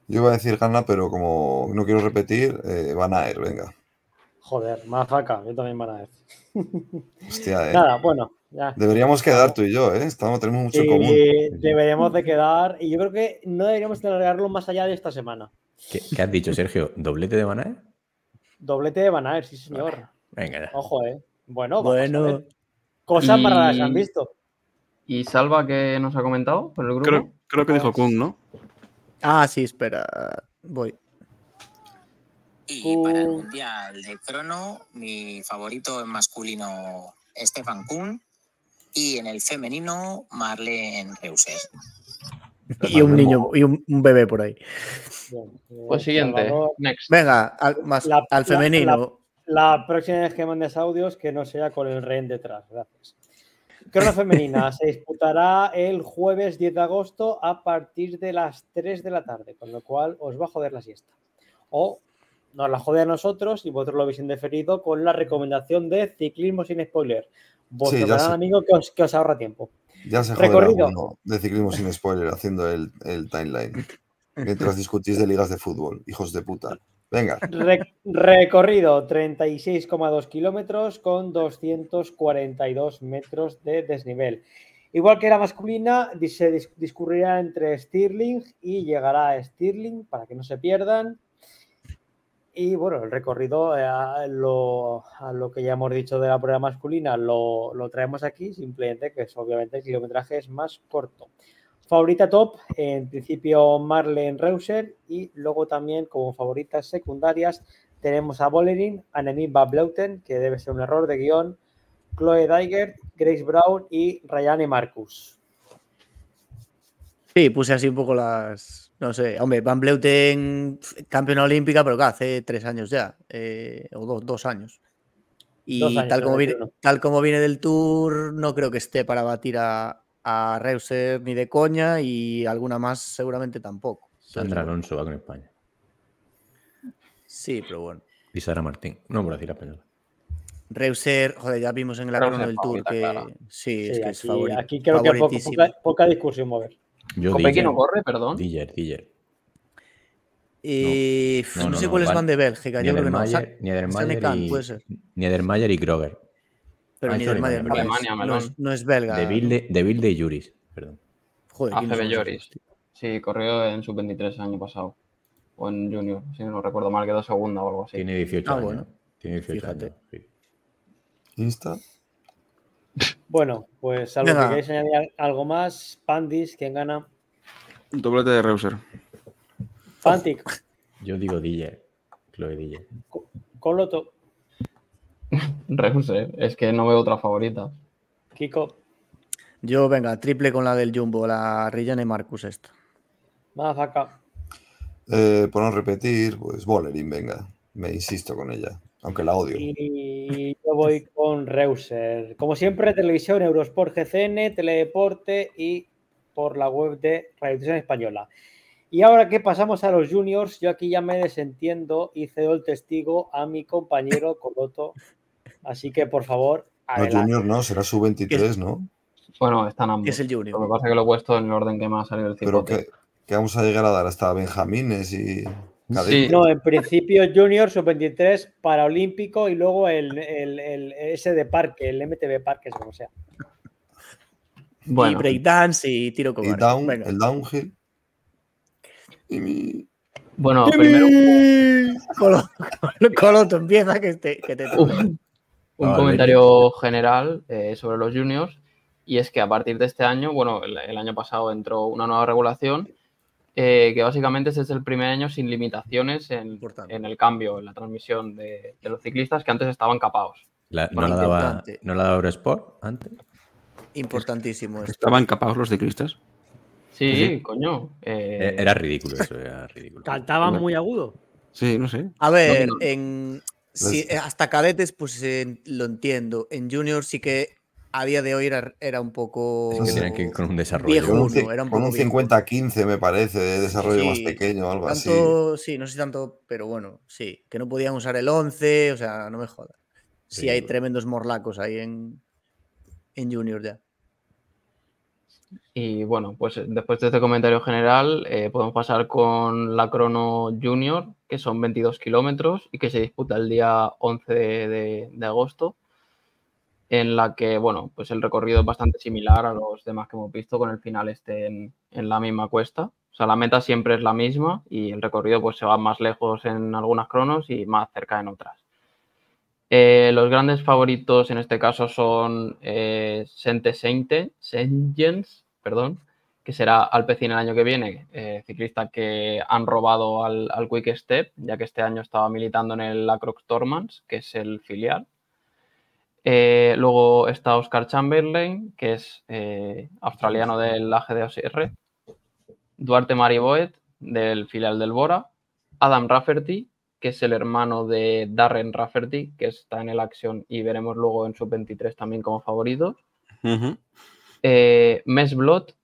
Yo iba a decir gana, pero como no quiero repetir, eh, Van Aert, venga. Joder, Madafaka, yo también van a. (laughs) Hostia, eh. Nada, bueno, ya. Deberíamos quedar tú y yo, ¿eh? Estamos, tenemos mucho en común. Deberíamos de quedar, y yo creo que no deberíamos de alargarlo más allá de esta semana. ¿Qué, qué has dicho, Sergio? ¿Doblete de Banaer? Doblete de Van Aert, sí señor. Venga, ya. Ojo, eh. Bueno, vamos a Bueno, ver. Cosas Y- raras se han visto. ¿Y Salva que nos ha comentado por el grupo? Creo, creo que dijo Kung, ¿no? Ah, sí, espera. Voy. Y para el Mundial de Crono, mi favorito en masculino, Stefan Kuhn. Y en el femenino, Marlene Reuser. Y un niño, y un, bebé por ahí. pues siguiente, Venga, al, más, al femenino. La, próxima vez que mandes audios, que no sea con el rehén detrás. Gracias. Crono femenina (laughs) se disputará el jueves 10 de agosto a partir de las 3 de la tarde, con lo cual os va a joder la siesta. O nos la jode a nosotros y vosotros lo habéis indeferido con la recomendación de ciclismo sin spoiler. Gran amigo que os, que os, ahorra tiempo. Ya se Recorrido. de ciclismo sin spoiler haciendo el, el timeline. Mientras discutís de ligas de fútbol, hijos de puta. Venga. recorrido 36,2 kilómetros con 242 metros de desnivel. Igual que la masculina, se discurrirá entre Stirling y llegará a Stirling para que no se pierdan. Y bueno, el recorrido eh, a lo, que ya hemos dicho de la prueba masculina lo, traemos aquí, simplemente que es, obviamente el kilometraje es más corto. Favorita top, en principio Marlene Reuser y luego también como favoritas secundarias tenemos a Bolerin, Annemie Bableuten, que debe ser un error de guion, Chloe Daiger, Grace Brown y Rayane Marcus. Sí, puse así un poco las, no sé, hombre, Van Bleuten, campeona olímpica, pero que hace tres años ya, eh, o dos, años. Y tal, como viene, tal como viene del Tour, no creo que esté para batir a, a Reuser ni de coña y alguna más seguramente tampoco. Sandra Alonso va con España. Sí, pero bueno. Y Sara Martín. No, por decir apenas. Reuser, joder, ya vimos en el crono del Tour que sí, es que es favorito. Aquí creo que poca, poca discusión mover. Yo ¿Con no corre, perdón? Diller, Diller. Y no, sé cuáles van de Bélgica. Yo creo que no. Niedermayer, y, puede ser. Niedermayer y Kroger. Pero ah, no, Alemania, no, es, no, es, belga. De Bilde, de Bilde y Juris, perdón. Joder, ACB Juris. Sí, corrió en sub-23 el año pasado. O en Junior, si no recuerdo mal, quedó segunda o algo así. Tiene 18 ah, años. Bueno. Tiene 18 Fíjate. años. Sí. ¿Insta? Bueno, pues salvo que queréis añadir algo más, Pandis, ¿quién gana? Un doblete de Reuser. Fantic. Yo digo DJ. Chloe DJ. Coloto. (laughs) Reuser, es que no veo otra favorita. Kiko. Yo, venga, triple con la del Jumbo, la Rillane Marcus esta. Más acá. Eh, por no repetir, pues Bolerín, venga. Me insisto con ella aunque la odio. Y yo voy con Reuser. Como siempre, televisión, Eurosport GCN, Teledeporte y por la web de Radio Española. Y ahora que pasamos a los juniors, yo aquí ya me desentiendo y cedo el testigo a mi compañero Coloto. Así que, por favor, adelante. No, junior no, será su 23, ¿no? Bueno, están ambos. Es el junior. Lo que pasa es que lo he puesto en el orden que me ha salido el Pero que, que, vamos a llegar a dar hasta Benjamines y... No, en principio Junior, sub-23, Paraolímpico y luego el, ese de parque, el MTB Parque, como sea. Bueno. Y breakdance y tiro con el downhill. Bueno, primero. Coloto, empieza que te. Que te un, comentario general eh, sobre los juniors. Y es que a partir de este año, bueno, el año pasado entró una nueva regulación eh, que básicamente ese es el primer año sin limitaciones en, el cambio, en la transmisión de, los ciclistas que antes estaban capados. ¿No, la daba, ¿No la daba Eurosport antes? Importantísimo. ¿Estaban capados los ciclistas? Sí, coño. Eh, e-, era ridículo eso, era ridículo. (laughs) Cantaban muy agudo. Sí, no sé. A ver, en, hasta cadetes pues eh, lo entiendo. En junior sí que a día de hoy era, un poco. que ir con un desarrollo. con un, 50-15, me parece, de desarrollo más pequeño o algo así. Sí, no sé tanto, pero bueno, sí. Que no podían usar el 11, o sea, no me jodas. Sí, hay tremendos morlacos ahí en, en Junior ya. Y bueno, pues después de este comentario general, eh, podemos pasar con la Crono Junior, que son 22 kilómetros y que se disputa el día 11 de agosto en la que, bueno, pues el recorrido es bastante similar a los demás que hemos visto, con el final este en, la misma cuesta. O sea, la meta siempre es la misma y el recorrido pues se va más lejos en algunas cronos y más cerca en otras. Eh, los grandes favoritos en este caso son eh, Sente Seinte, perdón, que será Alpecin el año que viene, eh, ciclista que han robado al, Quick Step, ya que este año estaba militando en el Lacroix Tormans, que es el filial. Eh, luego está Oscar Chamberlain, que es eh, australiano del AGD Duarte Mariboet, del filial del Bora. Adam Rafferty, que es el hermano de Darren Rafferty, que está en el Action y veremos luego en sub-23 también como favorito. Mes Blot,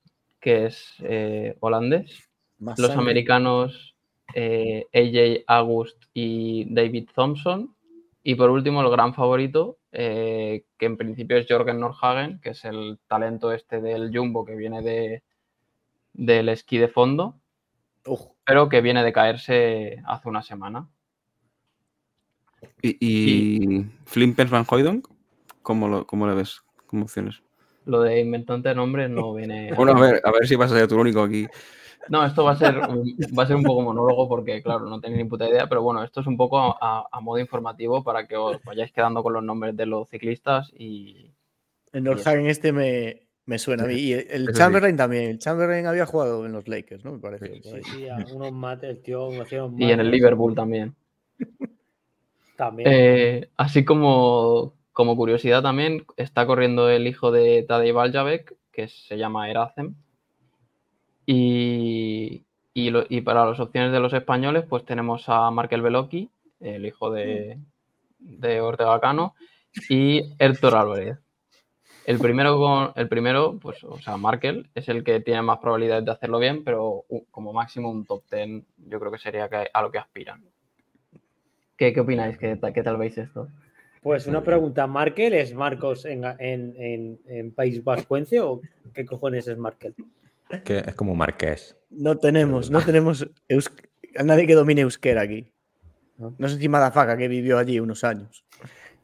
que es eh, holandés. Los americanos eh, AJ August y David Thompson. Y por último, el gran favorito, eh, que en principio es Jorgen Norhagen, que es el talento este del Jumbo que viene de, del esquí de fondo, pero que viene de caerse hace una semana. ¿Y, y, Flimpers Van Hoydonk? ¿Cómo, ¿Cómo le ves como opciones? Lo de inventante nombre no viene. (laughs) Bueno, a ver, a ver si vas a ser tú el único aquí. No, esto va a ser, va a ser un poco monólogo porque, claro, no tenéis ni puta idea, pero bueno, esto es un poco a, modo informativo para que os vayáis quedando con los nombres de los ciclistas y. El Norhagen este me, me, suena a mí. Y el, Chamberlain también. El Chamberlain había jugado en los Lakers, ¿no? Me parece. Sí, sí, unos mates, tío. Y en el Liverpool también. también. Eh, así como como curiosidad también, está corriendo el hijo de Tadej Valjavec, que se llama Eracem. Y, y, para las opciones de los españoles, pues tenemos a Markel Veloki, el hijo de, de Ortega Cano, y Héctor Álvarez. El primero, con, el primero, pues, o sea, Markel es el que tiene más probabilidades de hacerlo bien, pero como máximo un top 10 yo creo que sería a lo que aspiran. ¿Qué, qué opináis? ¿Qué, ¿Qué tal veis esto? Pues una pregunta, ¿Markel es Marcos en, en, País Vascuence o qué cojones es Markel? Que es como Marqués. No tenemos, no tenemos nadie que domine euskera aquí. No sé si Madafaca que vivió allí unos años.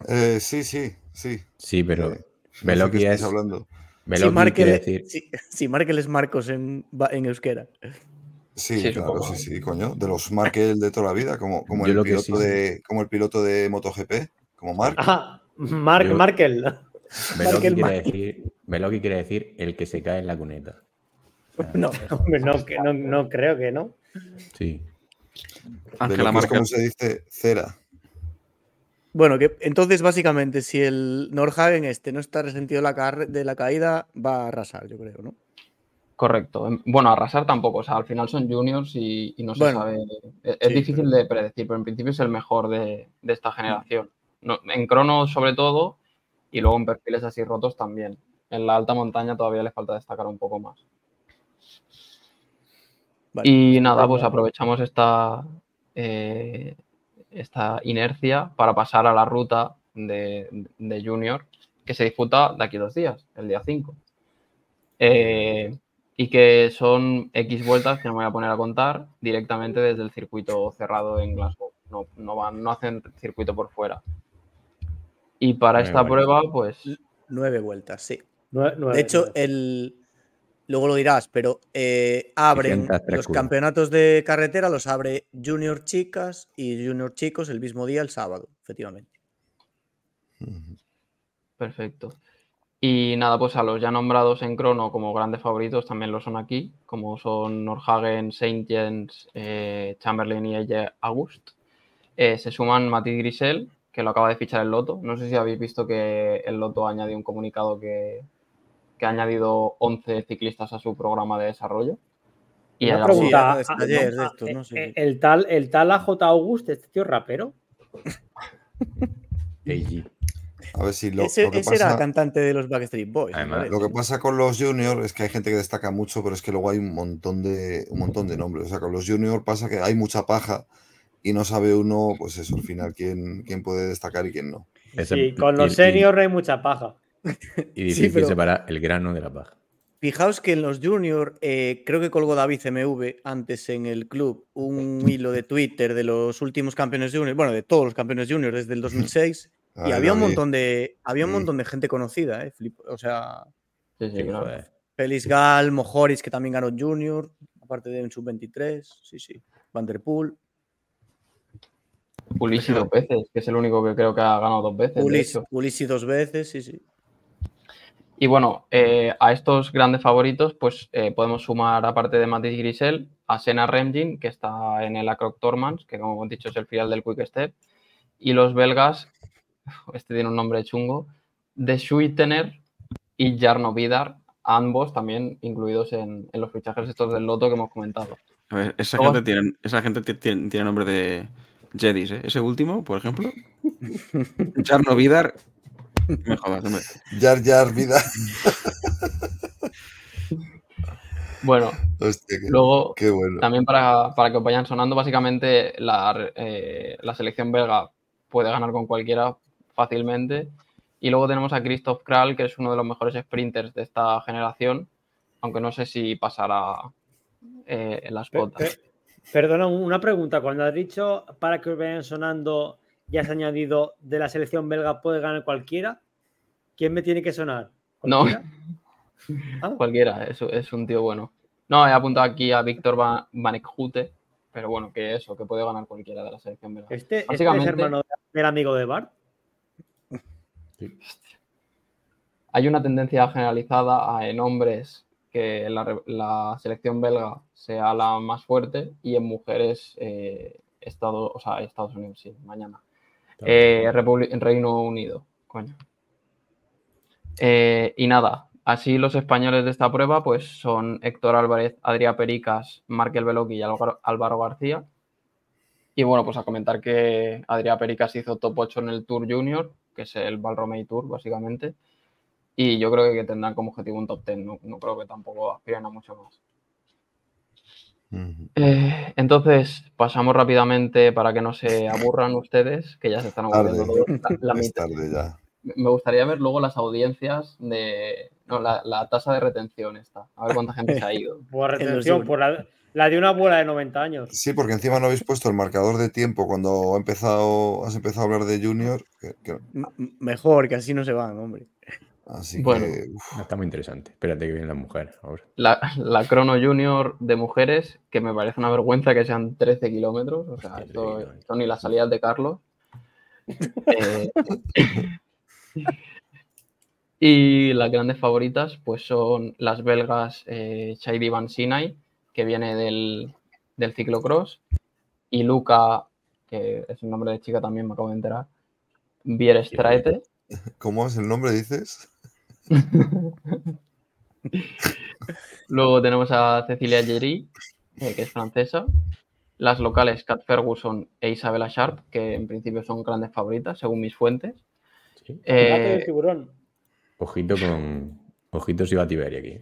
Eh, sí, sí, sí. Sí, pero eh, es. Hablando. si, Markel, decir... si, Markel es Marcos en, en euskera. Sí, claro, sí, sí, coño. De los Markel de toda la vida, como, como, el, piloto de, como el piloto de MotoGP. Como Mark. Ah, Mark Markel. Veloki quiere, decir, quiere decir el que se cae en la cuneta. no, no, no, creo que no. Sí. Ángela Markel. ¿Cómo se dice? Cera. Bueno, que entonces básicamente si el Norhagen este no está resentido de la caída, va a arrasar, yo creo, ¿no? Correcto. Em, bueno, arrasar tampoco. O sea, al final son juniors y, no se sabe. E-, es, difícil de predecir, pero en principio es el mejor de, de esta generación en crono sobre todo y luego en perfiles así rotos también. En la alta montaña todavía le falta destacar un poco más. y nada, pues aprovechamos esta, eh, esta inercia para pasar a la ruta de, Junior que se disputa de aquí dos días, el día 5. Eh, y que son X vueltas que no me voy a poner a contar directamente desde el circuito cerrado en Glasgow. No, no, van, no hacen circuito por fuera. Y para esta prueba, pues. Nueve vueltas, sí. de hecho, el. Luego lo dirás, pero eh, abren los campeonatos de carretera, los abre Junior Chicas y Junior Chicos el mismo día, el sábado, efectivamente. Perfecto. Y nada, pues a los ya nombrados en crono como grandes favoritos también lo son aquí, como son Norhagen, Saint Jens, eh, Chamberlain y ella August. Eh, se suman Matiz Grisel, que lo acaba de fichar el Loto. No sé si habéis visto que el Loto ha añadido un comunicado que, ha añadido 11 ciclistas a su programa de desarrollo. Y Una pregunta, el, tal, el tal AJ August, este tío rapero. (laughs) A ver si lo, ese, que era cantante de los Backstreet Boys. lo que pasa con los juniors es que hay gente que destaca mucho, pero es que luego hay un montón de, un montón de nombres. O sea, con los juniors pasa que hay mucha paja y no sabe uno, pues eso, al final, quién, quién puede destacar y quién no. Sí, con los seniors hay mucha paja. (laughs) Y difícil separar el grano de la paja. Fijaos que en los juniors, eh, creo que colgó David MV antes en el club un (laughs) hilo de Twitter de los últimos campeones juniors, bueno, de todos los campeones juniors desde el 2006, (laughs) y había un montón de había un mm. montón de gente conocida, ¿eh? o sea, sí, sí, claro. Félix Gal, Mojoris, que también ganó junior, aparte de un sub-23, sí, sí, Vanderpool. Ulisi dos veces, que es el único que creo que ha ganado dos veces. Ulisi, dos veces, sí, sí. Y bueno, eh, a estos grandes favoritos, pues eh, podemos sumar, aparte de Matis Grisel, a Sena Remgin, que está en el Acroc Tormans, que como hemos dicho es el final del Quick Step. Y los belgas, este tiene un nombre chungo, de Schuitener y Jarno Vidar, ambos también incluidos en, los fichajes estos del Loto que hemos comentado. A ver, esa, gente tiene, esa gente tiene, nombre de Jedis, ¿eh? Ese último, por ejemplo. Jarno Vidar me jodas, Yar Yar Vida. bueno, luego también para, que vayan sonando, básicamente la, eh, la, selección belga puede ganar con cualquiera fácilmente. Y luego tenemos a Christoph Kral, que es uno de los mejores sprinters de esta generación, aunque no sé si pasará eh, en las botas. Perdona, una pregunta. Cuando has dicho para que vayan sonando ya has añadido de la selección belga puede ganar cualquiera. ¿Quién me tiene que sonar? No, (laughs) ah. cualquiera, es, es un tío bueno. No, he apuntado aquí a Víctor Van pero bueno, que eso, que puede ganar cualquiera de la selección belga. ¿Este, ¿este es hermano del amigo de Bart? Hay una tendencia generalizada a en hombres que la, selección belga sea la más fuerte y en mujeres eh, Estados, o sea, Estados Unidos, sí, mañana. Eh, Reino Unido, coño. Eh, y nada, así los españoles de esta prueba pues son Héctor Álvarez, Adrián Pericas, Markel Veloqui y Álvaro García. Y bueno, pues a comentar que Adrián Pericas hizo top 8 en el Tour Junior, que es el Valromey Tour básicamente. Y yo creo que tendrán como objetivo un top 10, no, creo que tampoco aspiren a mucho más. Eh, entonces, pasamos rápidamente para que no se (laughs) aburran ustedes, que ya se están aburriendo la, (laughs) mitad. Me gustaría ver luego las audiencias de. No, la, tasa de retención esta. A ver cuánta gente se ha ido. (laughs) Por retención, por la, de una abuela de 90 años. Sí, porque encima no habéis puesto el marcador de tiempo cuando ha empezado, has empezado a hablar de Junior. Mejor, que así no se van, hombre. Así bueno, Está muy interesante. Espérate que vienen las mujeres ahora. La, la Crono Junior de mujeres, que me parece una vergüenza que sean 13 kilómetros. O sea, esto, son ni las salidas de Carlos. (laughs) eh, y las grandes favoritas pues son las belgas eh, Van Sinai, que viene del, del ciclocross, y Luca, que es un nombre de chica también, me acabo de enterar, Bierstraete. ¿Cómo es el nombre, dices? (laughs) Luego tenemos a Cecilia Gery, eh, que es francesa. Las locales Kat Ferguson e Isabella Sharp, que en principio son grandes favoritas, según mis fuentes. Eh, tiburón. Ojito con. Ojitos y Batiberia aquí.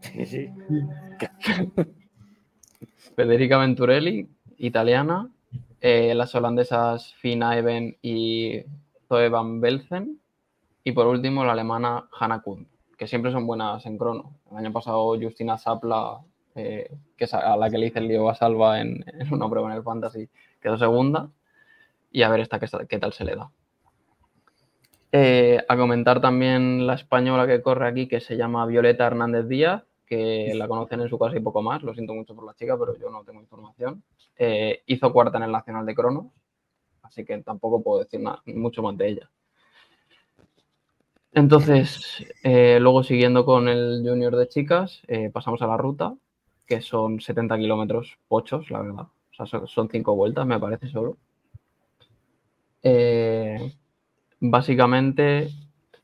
Sí, sí. (laughs) Federica Venturelli, italiana. Eh, las holandesas Fina Even y Zoe van Belzen. Y por último, la alemana Hanna Kuhn, que siempre son buenas en crono. El año pasado, Justina Sapla, eh, que a la que le hice el lío a Salva en, una prueba en el Fantasy, quedó segunda. Y a ver esta qué tal se le da. Eh, a comentar también la española que corre aquí, que se llama Violeta Hernández Díaz, que la conocen en su casa y poco más. Lo siento mucho por la chica, pero yo no tengo información. Eh, hizo cuarta en el Nacional de Cronos, así que tampoco puedo decir mucho más de ella. Entonces, eh, luego siguiendo con el junior de chicas, pasamos a la ruta, que son 70 kilómetros pochos, la verdad. O sea, son cinco vueltas, me parece solo. Eh, Básicamente,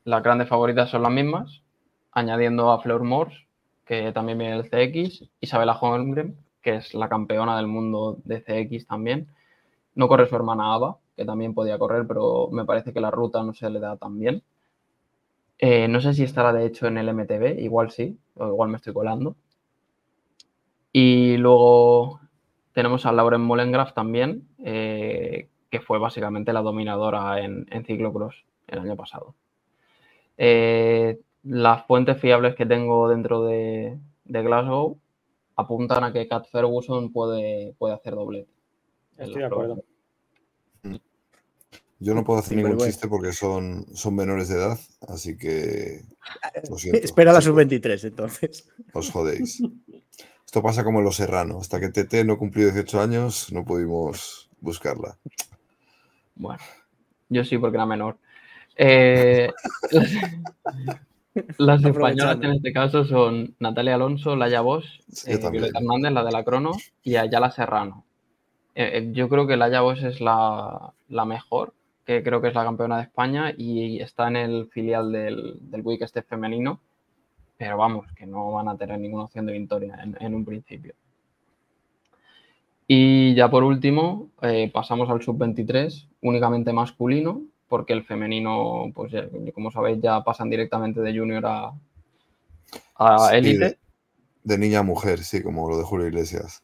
las grandes favoritas son las mismas, añadiendo a Fleur Morse, que también viene del CX, Isabela Holmgren, que es la campeona del mundo de CX también. No corre su hermana Ava, que también podía correr, pero me parece que la ruta no se le da tan bien. Eh, no sé si estará de hecho en el MTB, igual sí, o igual me estoy colando. Y luego tenemos a Lauren Mollengraf también, eh, que fue básicamente la dominadora en, en ciclocross el año pasado. Eh, las fuentes fiables que tengo dentro de, Glasgow apuntan a que Cat Ferguson puede, puede hacer doblete. Estoy de acuerdo. Yo no puedo hacer ningún chiste porque son, son menores de edad, así que. Espera la sub-23, entonces. Os jodéis. Esto pasa como en Los Serrano. Hasta que TT no cumplió 18 años, no pudimos buscarla. Bueno, yo sí, porque era menor. Eh, Las españolas en este caso son Natalia Alonso, Laia Bosch, eh, Violeta Hernández, la de la Crono, y Ayala Serrano. Eh, eh, yo creo que Laia Bosch es la, mejor, que creo que es la campeona de España y está en el filial del, del este femenino, pero vamos, que no van a tener ninguna opción de victoria en, un principio. Y ya por último, pasamos al sub-23, únicamente masculino, porque el femenino, pues como sabéis, ya pasan directamente de junior a, a élite. de, niña a mujer, sí, como lo de Julio Iglesias.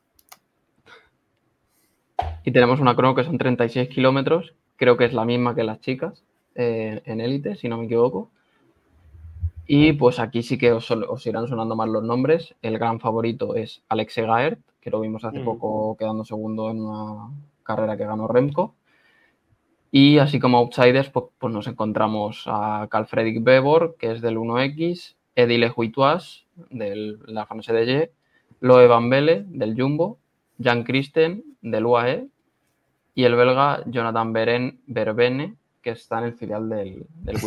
Y tenemos una crono que son 36 kilómetros, creo que es la misma que las chicas eh, en élite, si no me equivoco. Y pues aquí sí que os, irán sonando más los nombres. El gran favorito es Alexe Gaert, que lo vimos hace mm. poco quedando segundo en una carrera que ganó Remco. Y así como outsiders, pues, pues nos encontramos a Carl Fredrik Bebor, que es del 1X, Edile Huitois, de la France de Loe Van Belle, del Jumbo, Jan Christen, del UAE, y el belga Jonathan Beren, Berbene, que está en el filial del, del.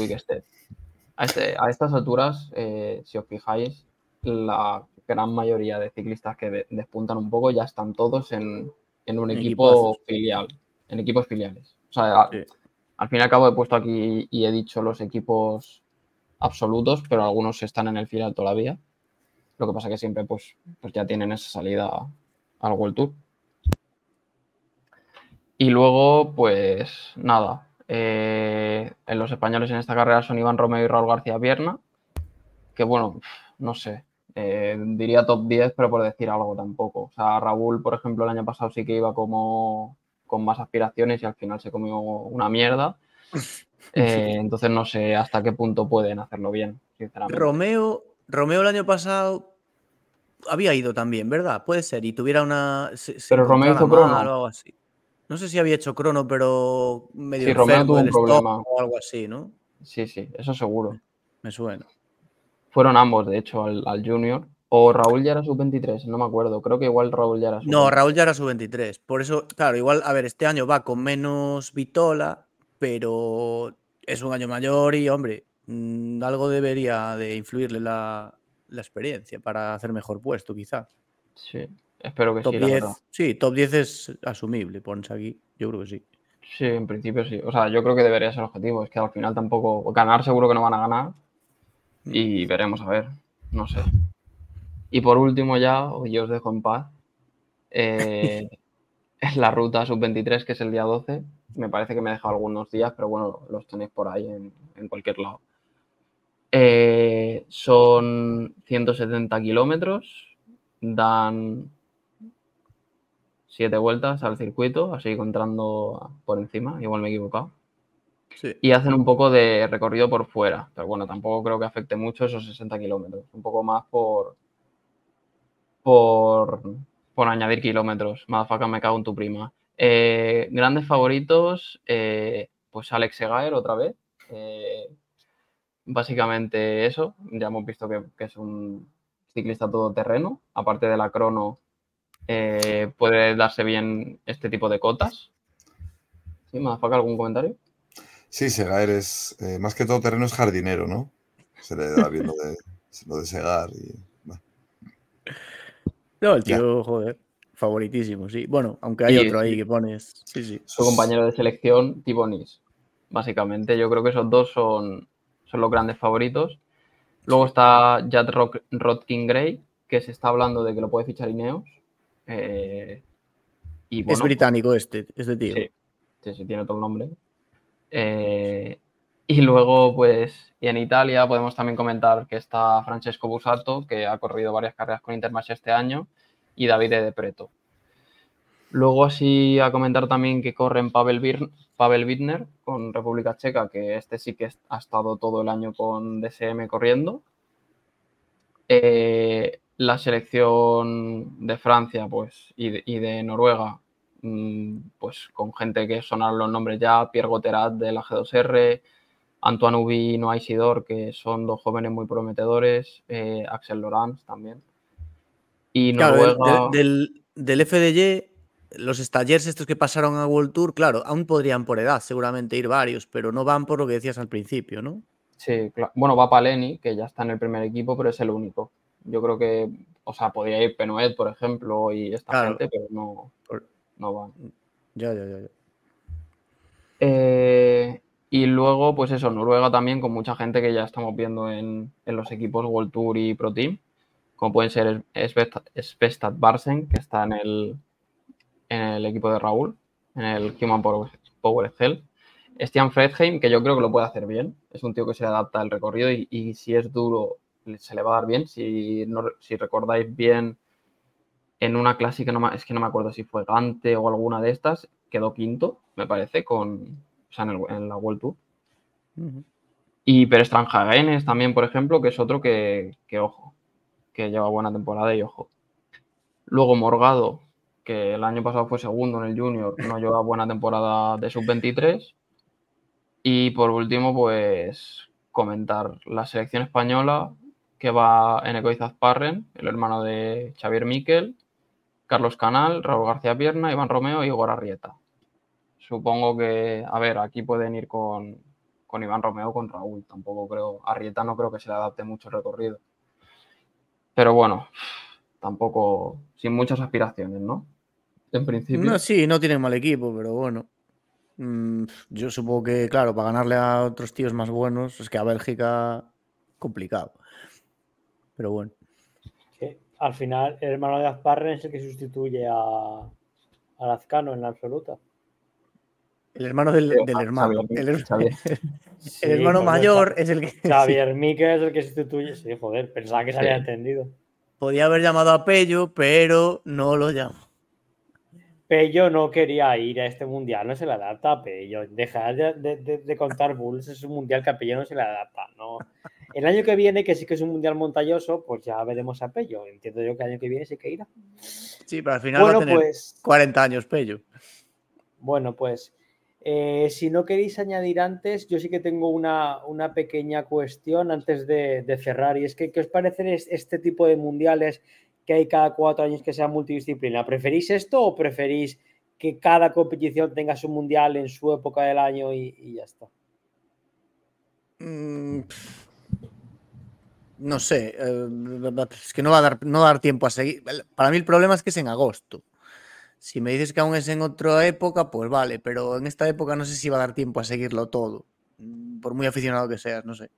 A, este, a, estas alturas, eh, si os fijáis, la gran mayoría de ciclistas que despuntan un poco ya están todos en, en un equipo filial, en equipos filiales. O sea, al fin y al cabo he puesto aquí y he dicho los equipos absolutos, pero algunos están en el final todavía. Lo que pasa que siempre pues, pues ya tienen esa salida al World Tour. Y luego, pues nada, eh, en los españoles en esta carrera son Iván Romeo y Raúl García Vierna, que bueno, no sé, eh, diría top 10, pero por decir algo tampoco. O sea, Raúl, por ejemplo, el año pasado sí que iba como con más aspiraciones y al final se comió una mierda. (laughs) Eh, entonces no sé hasta qué punto pueden hacerlo bien, sinceramente. Romeo, Romeo el año pasado había ido también, ¿verdad? Puede ser, y tuviera una. pero Romeo hizo crono. O algo así. No sé si había hecho crono, pero medio sí, Romeo tuvo un problema. o algo así, ¿no? Sí, sí, eso seguro. Me suena. Fueron ambos, de hecho, al, al Junior. O Raúl ya era sub-23, no me acuerdo. Creo que igual Raúl ya era sub-23. No, Raúl ya era sub-23. Por eso, claro, igual, a ver, este año va con menos Vitola, pero es un año mayor y, hombre, mm, algo debería de influirle la, experiencia para hacer mejor puesto, quizá. Sí, espero que top sí. 10, sí, top 10 es asumible, pones aquí. Yo creo que sí. Sí, en principio sí. O sea, yo creo que debería ser objetivo. Es que al final tampoco. Ganar seguro que no van a ganar. Mm. Y veremos a ver. No sé. Y por último ya, yo os dejo en paz, eh, es (laughs) la ruta sub-23, que es el día 12. Me parece que me he dejado algunos días, pero bueno, los tenéis por ahí en, cualquier lado. Eh, son 170 kilómetros, dan siete vueltas al circuito, así contando por encima, igual me he equivocado. Y hacen un poco de recorrido por fuera, pero bueno, tampoco creo que afecte mucho esos 60 kilómetros, un poco más por, por, añadir kilómetros. Madafaka, me cago en tu prima. Eh, grandes favoritos, eh, pues Alex Segaer otra vez. Eh, básicamente eso. Ya hemos visto que, es un ciclista todoterreno. Aparte de la crono, puede darse bien este tipo de cotas. ¿Sí, Madafaka, algún comentario? Sí, Segaer es, más que todo terreno, es jardinero, ¿no? Se le da bien lo de Segar y no, el tío, joder, favoritísimo, sí. Bueno, aunque hay otro ahí que pones. Sí, sí. Su compañero de selección, Tibonis. Básicamente, yo creo que esos dos son, son los grandes favoritos. Luego está Jad Rodkin Gray, que se está hablando de que lo puede fichar Ineos. Eh, y es británico este, este tío. Sí, sí, tiene todo el nombre. Eh, y luego, pues, y en Italia podemos también comentar que está Francesco Busato, que ha corrido varias carreras con Intermarché este año, y David de Preto. Luego así a comentar también que corren Pavel, Pavel Wittner con República Checa, que este sí que ha estado todo el año con DSM corriendo. Eh, la selección de Francia pues, y, de, Noruega, mm, pues con gente que sonaron los nombres ya, Pierre Gotterat de la G2R, Antoine Ubi y Noah Isidor, que son dos jóvenes muy prometedores, eh, Axel Lorenz también. Y Noruega... del, del, FDJ, los stallers estos que pasaron a World Tour, claro, aún podrían por edad seguramente ir varios, pero no van por lo que decías al principio, ¿no? Sí, bueno, va Paleni, que ya está en el primer equipo, pero es el único. Yo creo que, o sea, podría ir Penoet, por ejemplo, y esta gente, pero no, no van. Ya, ya, ya. Eh, y luego, pues eso, Noruega también con mucha gente que ya estamos viendo en, los equipos World Tour y Pro Team, como pueden ser Spestad Barsen, que está en el, en el equipo de Raúl, en el Human Power, Excel. Stian Fredheim, que yo creo que lo puede hacer bien, es un tío que se adapta al recorrido y, si es duro se le va a dar bien. Si, si recordáis bien, en una clase que no, es que no me acuerdo si fue Gante o alguna de estas, quedó quinto, me parece, con, o sea, en, la World Tour. Y Pérez también, por ejemplo, que es otro que, ojo, que lleva buena temporada y ojo. Luego Morgado, que el año pasado fue segundo en el Junior, no lleva buena temporada de sub-23. Y por último, pues comentar la selección española que va en Parren, el hermano de Xavier Miquel, Carlos Canal, Raúl García Pierna, Iván Romeo y Igor Arrieta supongo que, a ver, aquí pueden ir con, Iván Romeo con Raúl. Tampoco creo, Arrieta no creo que se le adapte mucho el recorrido. Pero bueno, tampoco, sin muchas aspiraciones, ¿no? En principio. No, sí, no tienen mal equipo, pero bueno. Mm, yo supongo que, claro, para ganarle a otros tíos más buenos, es que a Bélgica, complicado. Pero bueno. al final, el hermano de Asparren es el que sustituye a, a Lazcano en la absoluta. El hermano del, hermano. el, hermano mayor es el que. (laughs) Javier Mique es el que sustituye. Sí, joder, pensaba que se había entendido. Podía haber llamado a Pello, pero no lo llamo. Pello no quería ir a este mundial, no se le adapta a Pello. Dejar de, contar bulls, es un mundial que a Pello no se le adapta. ¿no? El año que viene, que sí que es un mundial montañoso, pues ya veremos a Pello. Entiendo yo que el año que viene sí que irá. Sí, pero al final va a tener pues, 40 años Pello. Bueno, pues eh, si no queréis añadir antes, yo sí que tengo una, pequeña cuestión antes de, cerrar. Y es que, ¿qué os parece este tipo de mundiales que hay cada cuatro años que sea multidisciplina? ¿Preferís esto o preferís que cada competición tenga su mundial en su época del año y, ya está? Mm, no sé, eh, es que no va, a dar, no va a dar tiempo a seguir. Para mí el problema es que es en agosto. Si me dices que aún es en otra época, pues vale, pero en esta época no sé si va a dar tiempo a seguirlo todo, mm, por muy aficionado que seas, no sé.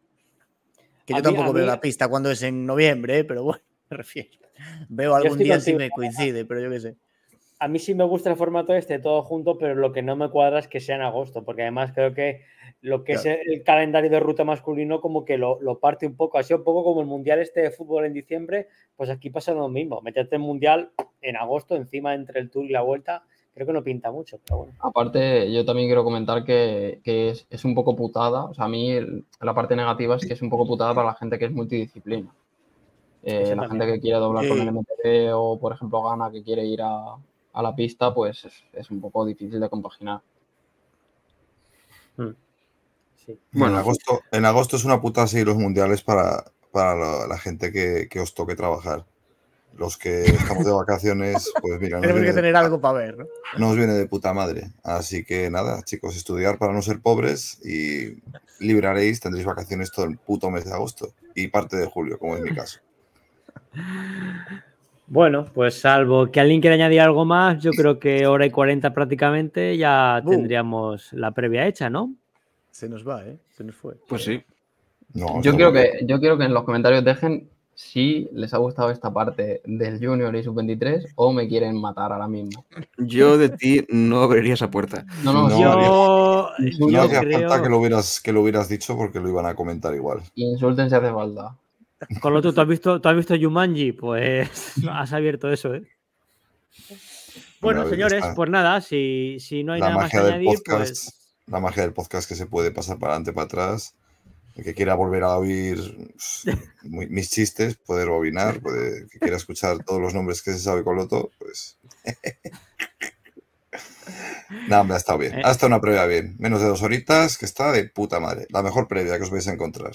Que yo tampoco veo la pista cuando es en noviembre, ¿eh? pero bueno, (laughs) me refiero. Veo algún día si me coincide, pero yo qué sé. A mí sí me gusta el formato este, todo junto, pero lo que no me cuadra es que sea en agosto, porque además creo que lo que es el calendario de ruta masculino como que lo, parte un poco, así un poco como el Mundial este de fútbol en diciembre, pues aquí pasa lo mismo, meterte el Mundial en agosto, encima entre el Tour y la Vuelta, creo que no pinta mucho, pero bueno. Aparte, yo también quiero comentar que, es, un poco putada, o sea, a mí la parte negativa es que es un poco putada para la gente que es multidisciplina. Eh, la gente que quiere doblar con el MTB o, por ejemplo, Gana que quiere ir a, la pista, pues es, un poco difícil de compaginar. Hmm. Bueno, en agosto, en agosto es una puta seguir los mundiales para, la, gente que, os toque trabajar. Los que estamos de vacaciones, (laughs) pues mira. Tenemos que tener algo para ver, ¿no? Nos viene de puta madre. Así que nada, chicos, estudiar para no ser pobres y libraréis, tendréis vacaciones todo el puto mes de agosto y parte de julio, como es mi caso. (laughs) Bueno, pues salvo que alguien quiera añadir algo más, yo creo que hora y cuarenta prácticamente ya tendríamos la previa hecha, ¿no? Se nos va, ¿eh? Se nos fue. Pues sí. yo, quiero que, yo quiero que en los comentarios dejen si les ha gustado esta parte del Junior y Sub-23 o me quieren matar ahora mismo. Yo de ti no abriría esa puerta. No, no, yo, no hacía falta que lo, hubieras, que lo hubieras dicho porque lo iban a comentar igual. Insulten si hace falta. Con lo tú, ¿tú has visto, ¿tú has visto Yumanji? Pues (laughs) has abierto eso, ¿eh? Bueno, señores, pues nada, si, si no hay nada más que añadir, pues la magia del podcast que se puede pasar para adelante, para atrás. El que quiera volver a oír (laughs) mis chistes, puede, que quiera escuchar todos los nombres que se sabe con Loto, pues. (laughs) Nada, me ha estado bien. Eh. Ha estado una previa bien. Menos de dos horitas, que está de puta madre. La mejor previa que os vais a encontrar.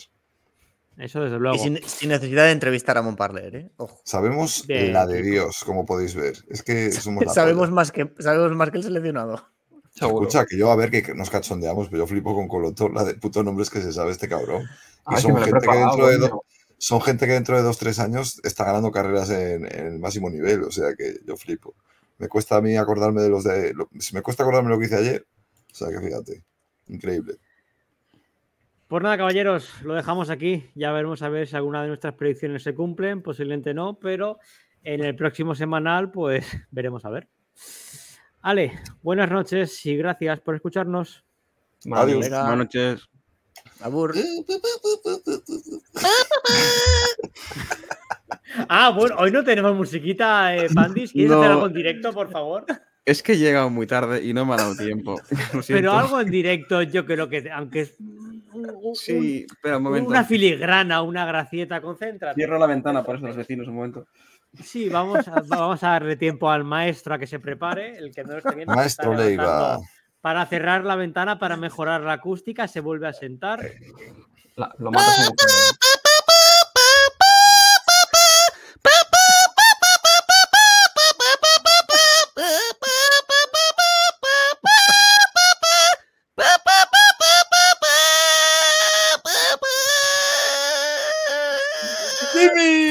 Eso desde luego. Y sin, necesidad de entrevistar a Montparler, ¿eh? Sabemos la de Dios, como podéis ver. Es que somos (laughs) sabemos, más que, sabemos más que el seleccionado. Escucha, que yo a ver que nos cachondeamos, pero yo flipo con Colotor, la de putos nombres que se sabe este cabrón. Y son, gente que dentro de son gente que dentro de dos, tres años está ganando carreras en, el máximo nivel. O sea que yo flipo. Me cuesta a mí acordarme de los de. me cuesta acordarme lo que hice ayer. O sea que fíjate. Increíble. Pues nada, caballeros, lo dejamos aquí. Ya veremos a ver si alguna de nuestras predicciones se cumplen. Posiblemente no, pero en el próximo semanal, pues (laughs) veremos a ver. Ale, buenas noches y gracias por escucharnos. Adiós. Buenas noches. Abur. (laughs) ah, bueno, hoy no tenemos musiquita, eh, Pandis. ¿Quieres hacer algo en directo, por favor? Es que he llegado muy tarde y no me ha dado tiempo. (laughs) Pero algo en directo, yo creo que, aunque es. sí, espera un momento. Una filigrana, una gracieta, concéntrate. Cierro la ventana por eso los vecinos un momento. Sí, vamos a, vamos a darle tiempo al maestro a que se prepare, el que no esté viendo. Maestro Leiva. Para cerrar la ventana, para mejorar la acústica, se vuelve a sentar. lo matas en el